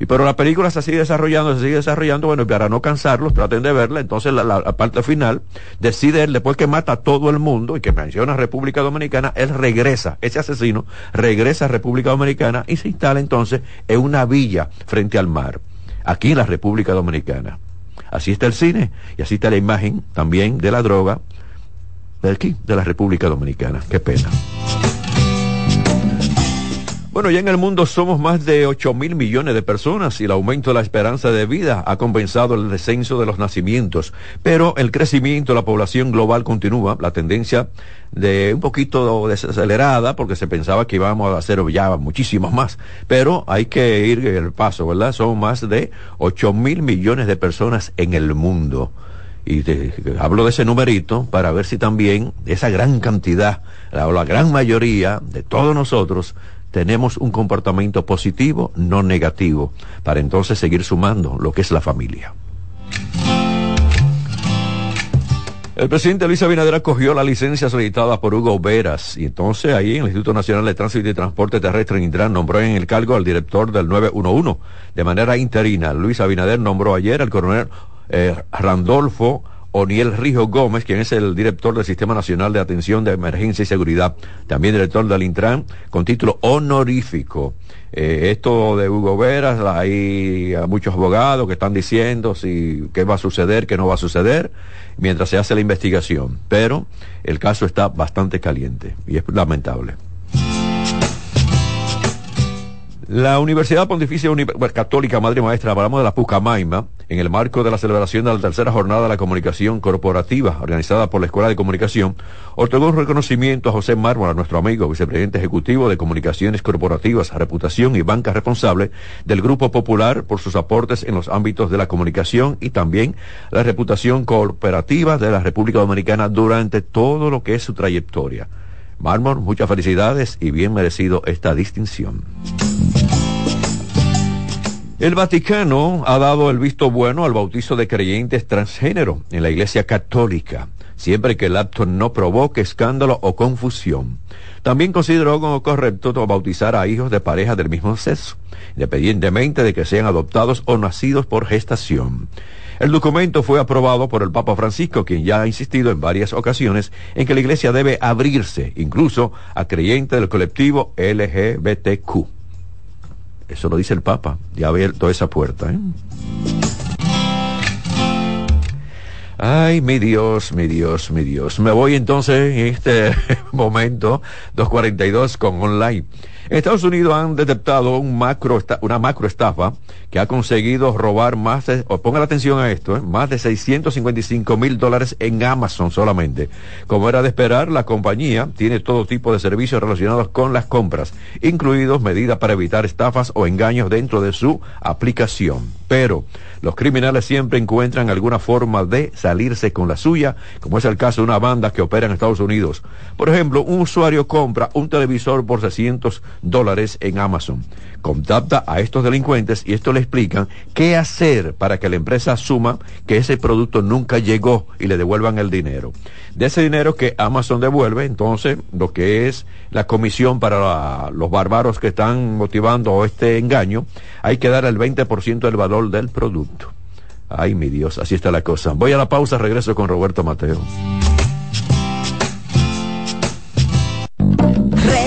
Y pero la película se sigue desarrollando, se sigue desarrollando, bueno, y para no cansarlos, traten de verla, entonces la, parte final, decide él, después que mata a todo el mundo y que menciona República Dominicana, él regresa, ese asesino regresa a República Dominicana y se instala entonces en una villa frente al mar, aquí en la República Dominicana. Así está el cine y así está la imagen también de la droga de aquí, de la República Dominicana. Qué pena. Bueno, ya en el mundo somos más de 8 mil millones de personas y el aumento de la esperanza de vida ha compensado el descenso de los nacimientos. Pero el crecimiento de la población global continúa, la tendencia de un poquito desacelerada porque se pensaba que íbamos a hacer ya muchísimos más. Pero hay que ir el paso, ¿verdad? Son más de 8 mil millones de personas en el mundo. Y hablo de ese numerito para ver si también esa gran cantidad, la, la gran mayoría de todos nosotros, tenemos un comportamiento positivo, no negativo, para entonces seguir sumando lo que es la familia. El presidente Luis Abinader acogió la licencia solicitada por Hugo Veras y entonces ahí en el Instituto Nacional de Tránsito y Transporte Terrestre Intran nombró en el cargo al director del 911 de manera interina. Luis Abinader nombró ayer al coronel eh, Randolfo Oniel Rijo Gómez, quien es el director del Sistema Nacional de Atención de Emergencia y Seguridad, también director del Intran, con título honorífico. Eh, esto de Hugo Veras, hay muchos abogados que están diciendo si qué va a suceder, qué no va a suceder, mientras se hace la investigación. Pero el caso está bastante caliente y es lamentable. La Universidad Pontificia Católica Madre Maestra, hablamos de la Pucamaima, en el marco de la celebración de la tercera jornada de la comunicación corporativa organizada por la Escuela de Comunicación, otorgó un reconocimiento a José Mármol, a nuestro amigo, vicepresidente ejecutivo de Comunicaciones Corporativas, Reputación y Banca Responsable del Grupo Popular por sus aportes en los ámbitos de la comunicación y también la reputación corporativa de la República Dominicana durante todo lo que es su trayectoria. Mármol, muchas felicidades y bien merecido esta distinción. El Vaticano ha dado el visto bueno al bautizo de creyentes transgénero en la Iglesia Católica, siempre que el acto no provoque escándalo o confusión. También consideró como correcto bautizar a hijos de parejas del mismo sexo, independientemente de que sean adoptados o nacidos por gestación. El documento fue aprobado por el Papa Francisco, quien ya ha insistido en varias ocasiones en que la Iglesia debe abrirse incluso a creyentes del colectivo LGBTQ. Eso lo dice el Papa, ya abierto esa puerta. ¿eh? Ay, mi Dios, mi Dios, mi Dios. Me voy entonces en este *laughs* momento, 2.42 con online. En Estados Unidos han detectado macro, una macro estafa que ha conseguido robar más de, o ponga la atención a esto, ¿eh? más de 655 mil dólares en Amazon solamente. Como era de esperar, la compañía tiene todo tipo de servicios relacionados con las compras, incluidos medidas para evitar estafas o engaños dentro de su aplicación. Pero los criminales siempre encuentran alguna forma de salirse con la suya, como es el caso de una banda que opera en Estados Unidos. Por ejemplo, un usuario compra un televisor por 600 dólares en Amazon. Contacta a estos delincuentes y esto le explican qué hacer para que la empresa asuma que ese producto nunca llegó y le devuelvan el dinero. De ese dinero que Amazon devuelve, entonces, lo que es la comisión para los bárbaros que están motivando este engaño, hay que dar el 20% del valor del producto. Ay, mi Dios, así está la cosa. Voy a la pausa, regreso con Roberto Mateo.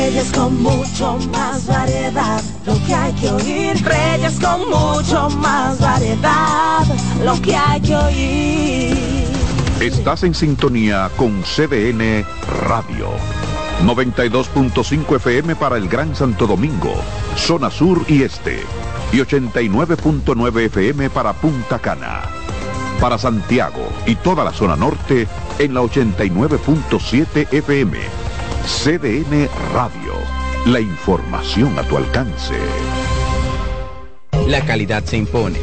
Reyes con mucho más variedad, lo que hay que oír. Reyes con mucho más variedad, lo que hay que oír. Estás en sintonía con CDN Radio. 92.5 FM para el Gran Santo Domingo, zona sur y este. Y 89.9 FM para Punta Cana. Para Santiago y toda la zona norte en la 89.7 FM. CDN Radio. La información a tu alcance. La calidad se impone.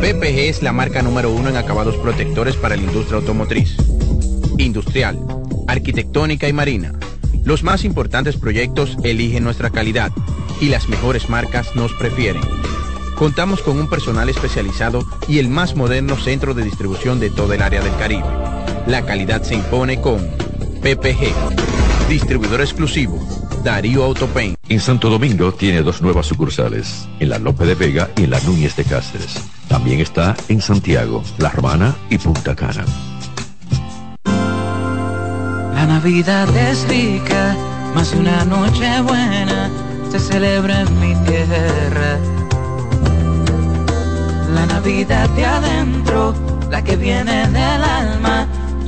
PPG es la marca número uno en acabados protectores para la industria automotriz, industrial, arquitectónica y marina. Los más importantes proyectos eligen nuestra calidad y las mejores marcas nos prefieren. Contamos con un personal especializado y el más moderno centro de distribución de todo el área del Caribe. La calidad se impone con PPG, distribuidor exclusivo, Darío Autopain. En Santo Domingo tiene dos nuevas sucursales, en la Lope de Vega y en la Núñez de Cáceres. También está en Santiago, La Romana y Punta Cana. La Navidad es rica, más una noche buena se celebra en mi tierra. La Navidad de adentro, la que viene del alma,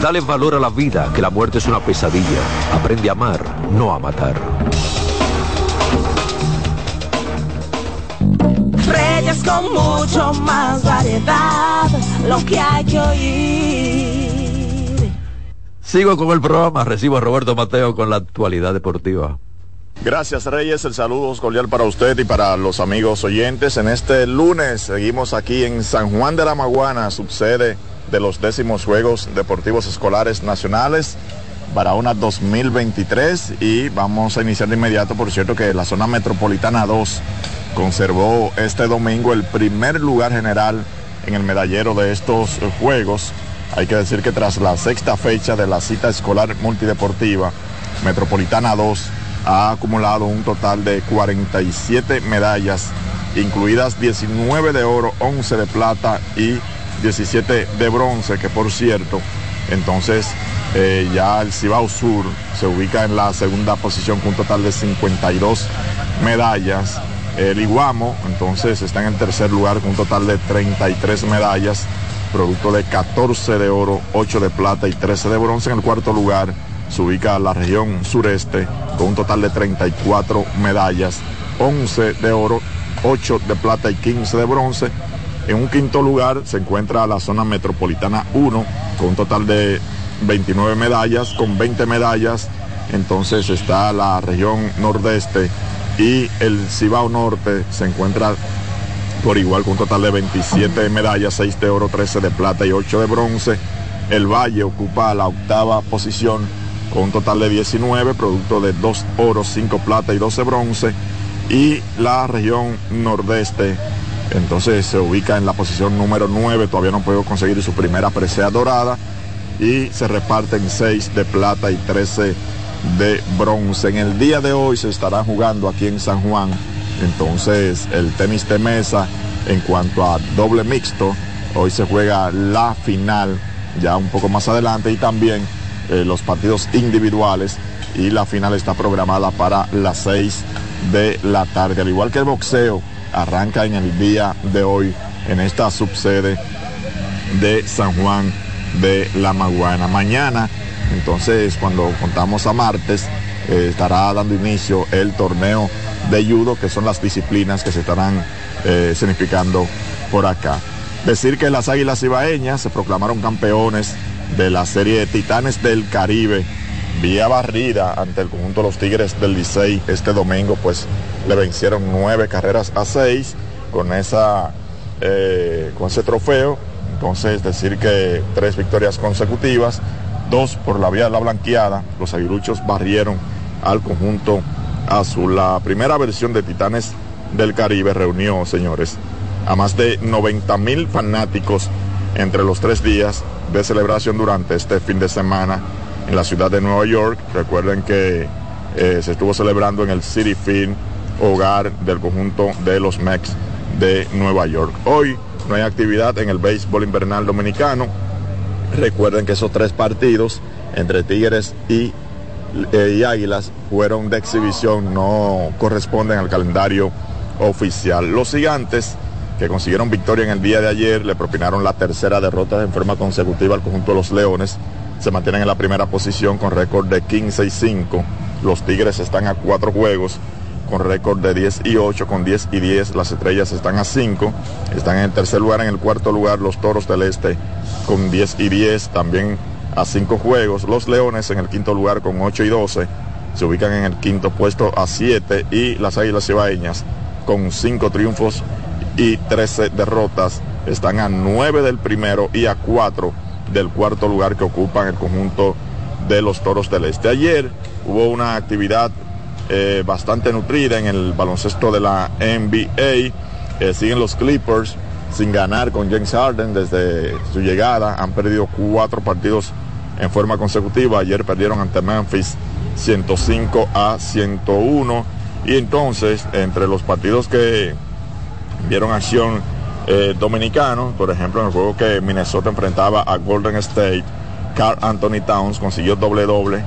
Dale valor a la vida, que la muerte es una pesadilla. Aprende a amar, no a matar. Reyes con mucho más variedad, lo que hay que oír. Sigo con el programa, recibo a Roberto Mateo con la actualidad deportiva. Gracias Reyes, el saludo cordial para usted y para los amigos oyentes. En este lunes seguimos aquí en San Juan de la Maguana, subsede de los décimos Juegos Deportivos Escolares Nacionales. Barahona 2023 y vamos a iniciar de inmediato, por cierto, que la zona metropolitana 2 conservó este domingo el primer lugar general en el medallero de estos Juegos. Hay que decir que tras la sexta fecha de la cita escolar multideportiva, Metropolitana 2 ha acumulado un total de 47 medallas, incluidas 19 de oro, 11 de plata y 17 de bronce, que por cierto, entonces eh, ya el Cibao Sur se ubica en la segunda posición con un total de 52 medallas. El Iguamo entonces está en el tercer lugar con un total de 33 medallas, producto de 14 de oro, 8 de plata y 13 de bronce. En el cuarto lugar se ubica la región sureste con un total de 34 medallas, 11 de oro, 8 de plata y 15 de bronce. En un quinto lugar se encuentra la zona metropolitana 1 con un total de 29 medallas, con 20 medallas. Entonces está la región nordeste y el Cibao Norte se encuentra por igual con un total de 27 medallas, 6 de oro, 13 de plata y 8 de bronce. El Valle ocupa la octava posición con un total de 19, producto de 2 oros, 5 plata y 12 bronce. Y la región nordeste entonces se ubica en la posición número 9, todavía no puedo conseguir su primera presea dorada y se reparten 6 de plata y 13 de bronce. En el día de hoy se estará jugando aquí en San Juan. Entonces el tenis de mesa en cuanto a doble mixto, hoy se juega la final ya un poco más adelante y también eh, los partidos individuales y la final está programada para las 6 de la tarde. Al igual que el boxeo, arranca en el día de hoy en esta subsede de San Juan de la Maguana. Mañana, entonces, cuando contamos a martes, eh, estará dando inicio el torneo de judo, que son las disciplinas que se estarán eh, significando por acá. Decir que las Águilas Ibaeñas se proclamaron campeones de la serie de Titanes del Caribe vía barrida ante el conjunto de los Tigres del Licey este domingo, pues le vencieron nueve carreras a seis con, esa, eh, con ese trofeo. Entonces, decir que tres victorias consecutivas, dos por la vía de la blanqueada, los aguiluchos barrieron al conjunto azul. La primera versión de Titanes del Caribe reunió, señores, a más de 90 mil fanáticos entre los tres días de celebración durante este fin de semana en la ciudad de Nueva York. Recuerden que eh, se estuvo celebrando en el City Field, hogar del conjunto de los Mex de Nueva York. Hoy no hay actividad en el béisbol invernal dominicano. Recuerden que esos tres partidos entre Tigres y, eh, y Águilas fueron de exhibición, no corresponden al calendario oficial. Los gigantes que consiguieron victoria en el día de ayer le propinaron la tercera derrota en forma consecutiva al conjunto de los Leones se mantienen en la primera posición con récord de 15 y 5. Los Tigres están a cuatro juegos con récord de 10 y 8, con 10 y 10. Las Estrellas están a 5. Están en el tercer lugar, en el cuarto lugar los Toros del Este con 10 y 10, también a 5 juegos. Los Leones en el quinto lugar con 8 y 12. Se ubican en el quinto puesto a 7 y las Águilas Cibaeñas con 5 triunfos y 13 derrotas están a 9 del primero y a 4 del cuarto lugar que ocupan el conjunto de los Toros del Este. Ayer hubo una actividad eh, bastante nutrida en el baloncesto de la NBA. Eh, siguen los Clippers sin ganar con James Harden desde su llegada. Han perdido cuatro partidos en forma consecutiva. Ayer perdieron ante Memphis 105 a 101. Y entonces, entre los partidos que vieron acción eh, dominicano, por ejemplo, en el juego que Minnesota enfrentaba a Golden State, Carl Anthony Towns consiguió doble doble,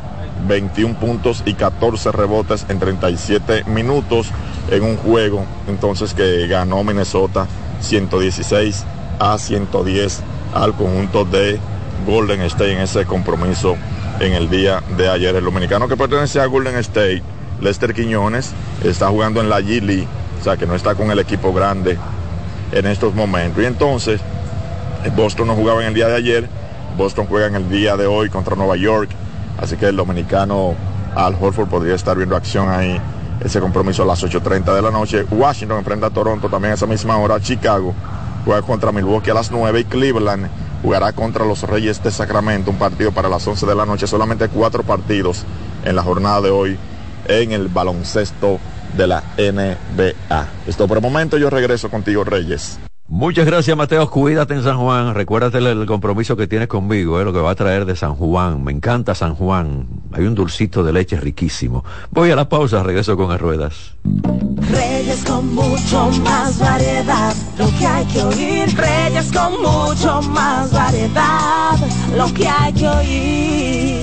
21 puntos y 14 rebotes en 37 minutos en un juego, entonces que ganó Minnesota 116 a 110 al conjunto de Golden State en ese compromiso en el día de ayer. El dominicano que pertenece a Golden State, Lester Quiñones, está jugando en la G League, o sea que no está con el equipo grande en estos momentos. Y entonces, Boston no jugaba en el día de ayer, Boston juega en el día de hoy contra Nueva York, así que el dominicano Al Horford podría estar viendo acción ahí, ese compromiso a las 8.30 de la noche. Washington enfrenta a Toronto también a esa misma hora, Chicago juega contra Milwaukee a las 9 y Cleveland jugará contra los Reyes de Sacramento, un partido para las 11 de la noche, solamente cuatro partidos en la jornada de hoy en el baloncesto de la NBA. Esto por el momento, yo regreso contigo, Reyes. Muchas gracias, Mateo. Cuídate en San Juan. Recuérdate el, compromiso que tienes conmigo, eh, lo que va a traer de San Juan. Me encanta San Juan. Hay un dulcito de leche riquísimo. Voy a la pausa, regreso con las ruedas. Reyes con mucho más variedad, lo que hay que oír. Reyes con mucho más variedad, lo que hay que oír.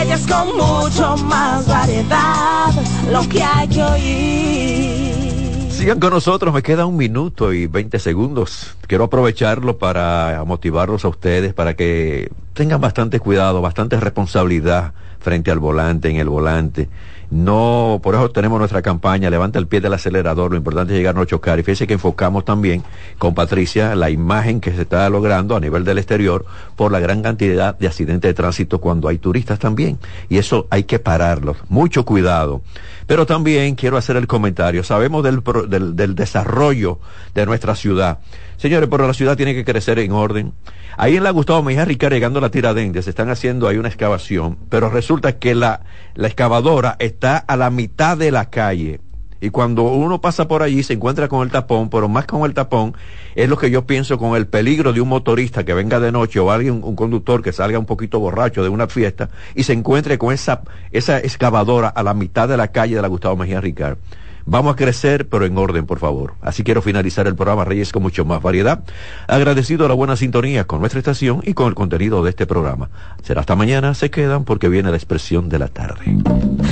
Reyes con mucho más variedad, lo que hay que oír. Sigan con nosotros, me queda un minuto y 20 segundos. Quiero aprovecharlo para motivarlos a ustedes para que tengan bastante cuidado, bastante responsabilidad frente al volante, en el volante. No, por eso tenemos nuestra campaña, levanta el pie del acelerador, lo importante es llegar a no chocar. Y fíjese que enfocamos también con Patricia la imagen que se está logrando a nivel del exterior por la gran cantidad de accidentes de tránsito cuando hay turistas también. Y eso hay que pararlo. Mucho cuidado. Pero también quiero hacer el comentario. Sabemos del, del, del desarrollo de nuestra ciudad. Señores, pero la ciudad tiene que crecer en orden. Ahí en la Gustavo Mejía Ricard, llegando a la Tiradentes, se están haciendo ahí una excavación, pero resulta que la, la excavadora está a la mitad de la calle. Y cuando uno pasa por allí se encuentra con el tapón, pero más con el tapón es lo que yo pienso con el peligro de un motorista que venga de noche o alguien, un conductor que salga un poquito borracho de una fiesta y se encuentre con esa, esa excavadora a la mitad de la calle de la Gustavo Mejía Ricard. Vamos a crecer, pero en orden, por favor. Así quiero finalizar el programa Reyes con mucho más variedad. Agradecido a la buena sintonía con nuestra estación y con el contenido de este programa. Será hasta mañana, se quedan porque viene la expresión de la tarde.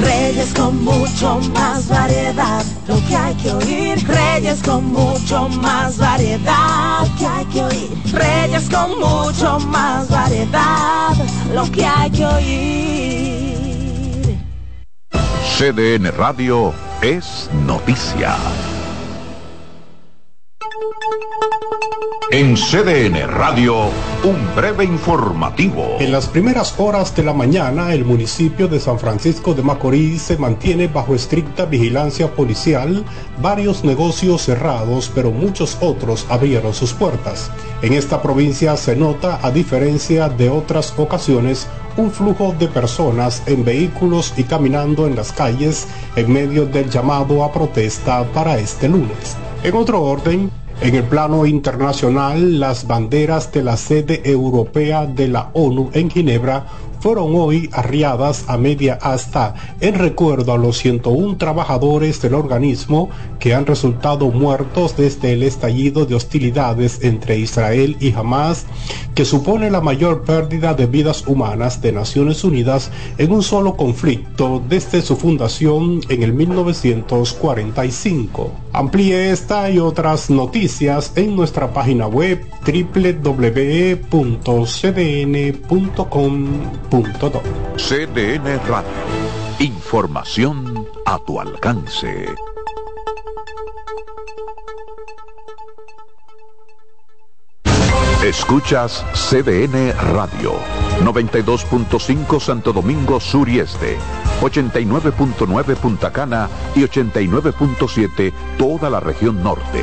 Reyes con mucho más variedad, lo que hay que oír. Reyes con mucho más variedad, lo que hay que oír. Reyes con mucho más variedad, lo que hay que oír. CDN Radio es noticia. En CDN Radio, un breve informativo. En las primeras horas de la mañana, el municipio de San Francisco de Macorís se mantiene bajo estricta vigilancia policial, varios negocios cerrados, pero muchos otros abrieron sus puertas. En esta provincia se nota, a diferencia de otras ocasiones, un flujo de personas en vehículos y caminando en las calles en medio del llamado a protesta para este lunes. En otro orden, en el plano internacional, las banderas de la sede europea de la ONU en Ginebra fueron hoy arriadas a media asta en recuerdo a los 101 trabajadores del organismo que han resultado muertos desde el estallido de hostilidades entre Israel y Hamas, que supone la mayor pérdida de vidas humanas de Naciones Unidas en un solo conflicto desde su fundación en el 1945. Amplíe esta y otras noticias en nuestra página web www.cdn.com CDN Radio. Información a tu alcance. Escuchas CDN Radio. 92.5 Santo Domingo Sur y Este. 89.9 Punta Cana y 89.7 toda la región norte.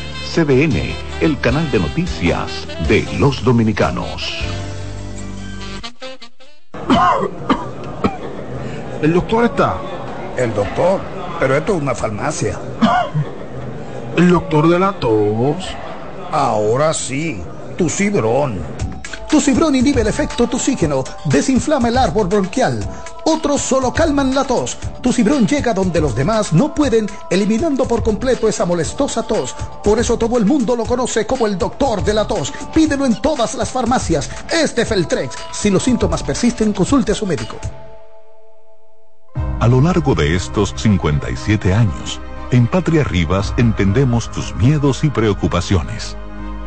CDN, el canal de noticias de los dominicanos. *coughs* ¿El doctor está? El doctor, pero esto es una farmacia. *coughs* El doctor de la tos. Ahora sí, tu cibrón. Tu cibrón inhibe el efecto toxígeno, desinflama el árbol bronquial. Otros solo calman la tos. Tu cibrón llega donde los demás no pueden, eliminando por completo esa molestosa tos. Por eso todo el mundo lo conoce como el doctor de la tos. Pídelo en todas las farmacias. Este Feltrex. Si los síntomas persisten, consulte a su médico. A lo largo de estos 57 años, en Patria Rivas entendemos tus miedos y preocupaciones.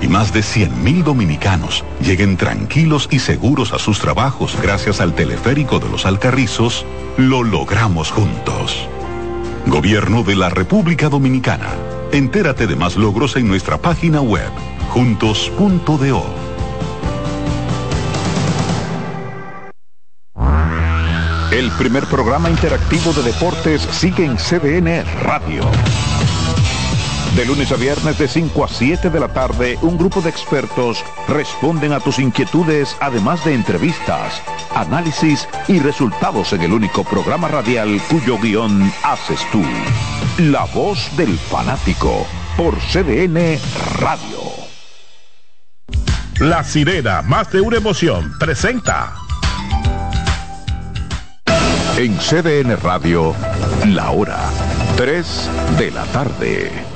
y más de 100.000 dominicanos lleguen tranquilos y seguros a sus trabajos gracias al teleférico de los Alcarrizos, lo logramos juntos. Gobierno de la República Dominicana. Entérate de más logros en nuestra página web, juntos.do. El primer programa interactivo de deportes sigue en CDN Radio. De lunes a viernes de 5 a 7 de la tarde, un grupo de expertos responden a tus inquietudes, además de entrevistas, análisis y resultados en el único programa radial cuyo guion haces tú. La voz del fanático por CDN Radio. La sirena, más de una emoción, presenta. En CDN Radio, la hora 3 de la tarde.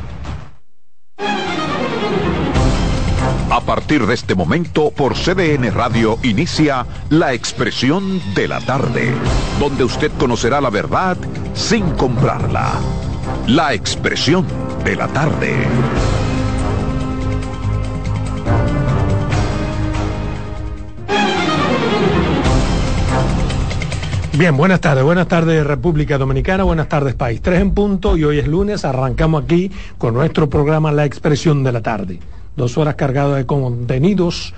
A partir de este momento, por CDN Radio inicia La Expresión de la Tarde, donde usted conocerá la verdad sin comprarla. La Expresión de la Tarde. Bien, buenas tardes, buenas tardes República Dominicana, buenas tardes país. Tres en punto y hoy es lunes, arrancamos aquí con nuestro programa La Expresión de la Tarde. Dos horas cargadas de contenidos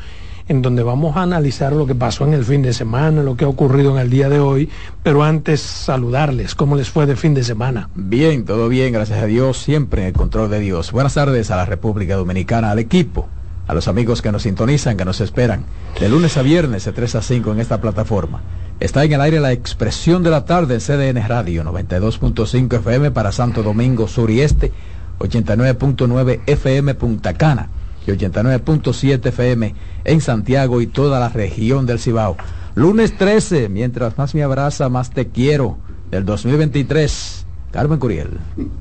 en donde vamos a analizar lo que pasó en el fin de semana, lo que ha ocurrido en el día de hoy, pero antes saludarles, ¿cómo les fue de fin de semana? Bien, todo bien, gracias a Dios, siempre en el control de Dios. Buenas tardes a la República Dominicana, al equipo, a los amigos que nos sintonizan, que nos esperan, de lunes a viernes de 3 a 5 en esta plataforma. Está en el aire la expresión de la tarde en CDN Radio, 92.5 FM para Santo Domingo Sur y Este, 89.9 FM Punta Cana y 89.7 FM en Santiago y toda la región del Cibao. Lunes 13, mientras más me abraza, más te quiero, del 2023. Carmen Curiel.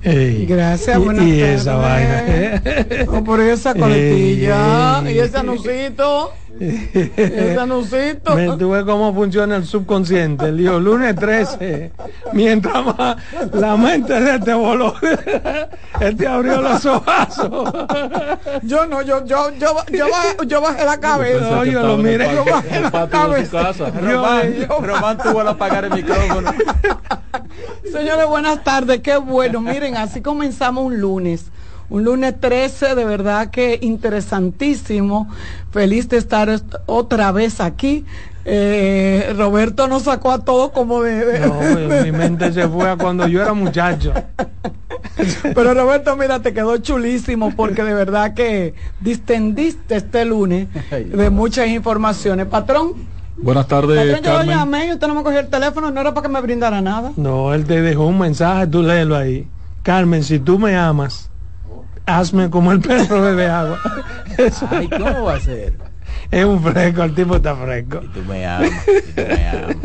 Ey, Gracias, buenas y tardes. esa vaina. Oh, por esa coletilla Ey. y ese anuncito. *laughs* Me tuve cómo funciona el subconsciente. El lunes 13. Mientras más la mente de este voló, *laughs* él te abrió los ojazos. Yo no, yo, yo, yo, yo, bajé, yo bajé la cabeza. No, yo lo miré. Yo bajé la cabeza. Román, Román tuvo que apagar el micrófono. *laughs* Señores, buenas tardes. Qué bueno. Miren, así comenzamos un lunes. Un lunes 13, de verdad que interesantísimo. Feliz de estar est- otra vez aquí. Eh, Roberto nos sacó a todos como de... de- No, *laughs* mi mente se fue a cuando yo era muchacho. *laughs* Pero Roberto, mira, te quedó chulísimo porque de verdad que distendiste este lunes *laughs* de muchas informaciones. Patrón, Buenas tardes, patrón, yo lo Carmen. llamé y usted no me cogió el teléfono, no era para que me brindara nada. No, él te dejó un mensaje, tú léelo ahí. Carmen, si tú me amas, hazme como el perro bebe agua. *laughs* Eso Ay, ¿cómo va a ser? es un fresco, el tipo está fresco. Tú me amas, y tú me amas.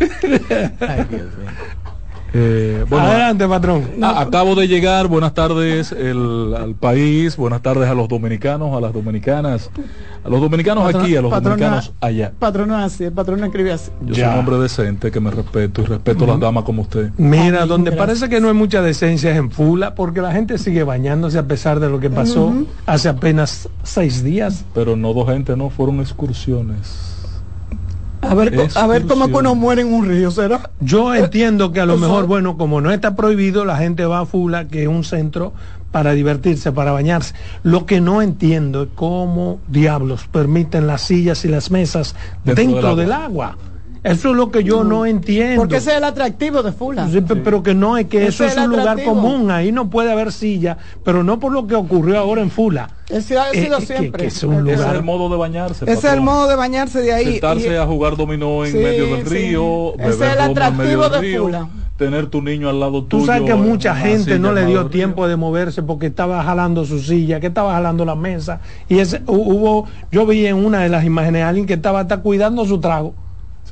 *laughs* Ay, Dios mío. Eh, bueno, Adelante, patrón. a- acabo de llegar, buenas tardes el- al país, buenas tardes a los dominicanos, a las dominicanas, a los dominicanos aquí, a los patrona- dominicanos allá. Patrón así, el patrón escribe así. Yo soy un hombre decente que me respeto y respeto a las damas como usted. Mira, donde parece que no hay mucha decencia es en Fula, porque la gente sigue bañándose a pesar de lo que pasó hace apenas seis días. Pero no dos gente, no, fueron excursiones. A ver, a ver cómo es que uno muere en un río, ¿será? Yo entiendo que a lo Eso- mejor, bueno, como no está prohibido, la gente va a Fula, que es un centro para divertirse, para bañarse. Lo que no entiendo es cómo diablos permiten las sillas y las mesas Dentro dentro, del del, agua. Eso es lo que yo no entiendo. Porque ese es el atractivo de Fula. Sí, pe- pero que no es que Ese eso es un lugar común, ahí no puede haber silla, pero no por lo que ocurrió ahora en Fula. Ese ha sido que- siempre. que es un Ese es lugar el modo de bañarse. Ese es el modo de bañarse de ahí. Sentarse Y- a jugar dominó en Sí, medio del sí. río, Ese es el atractivo de río, Fula. tener tu niño al lado tuyo. Tú sabes que mucha gente no le dio tiempo de moverse porque estaba jalando su silla, que estaba jalando la mesa. Y ese, hu- hubo, yo vi en una de las imágenes a alguien que estaba hasta cuidando su trago.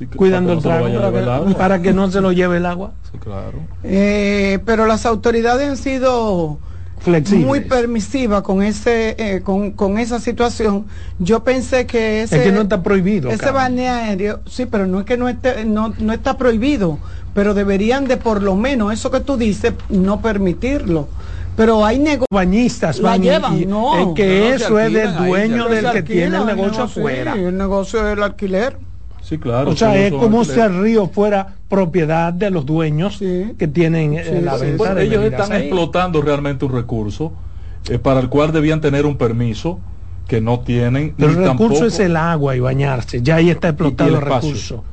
Cuidando el para que no se lo trago para que, para que no se lo lleve el agua. Sí, claro. Eh, pero las autoridades han sido Flexibles. muy permisivas con ese eh, con, con esa situación. Yo pensé que ese es que no está prohibido. ese balneario, sí, pero no es que no esté no, no está prohibido, pero deberían de por lo menos eso que tú dices no permitirlo. Pero hay negocios bañistas la llevan, y- no. es que eso es del dueño del que tiene el negocio negocio, afuera. sí, el negocio del alquiler. Sí, claro. o sea, es como si el río fuera propiedad de los dueños que tienen eh, Sí, la sí, venta bueno, de ellos están ahí. explotando realmente un recurso eh, para el cual debían tener un permiso que no tienen Pero ni el recurso tampoco es el agua y bañarse. Ya ahí está explotado y el, el espacio. recurso.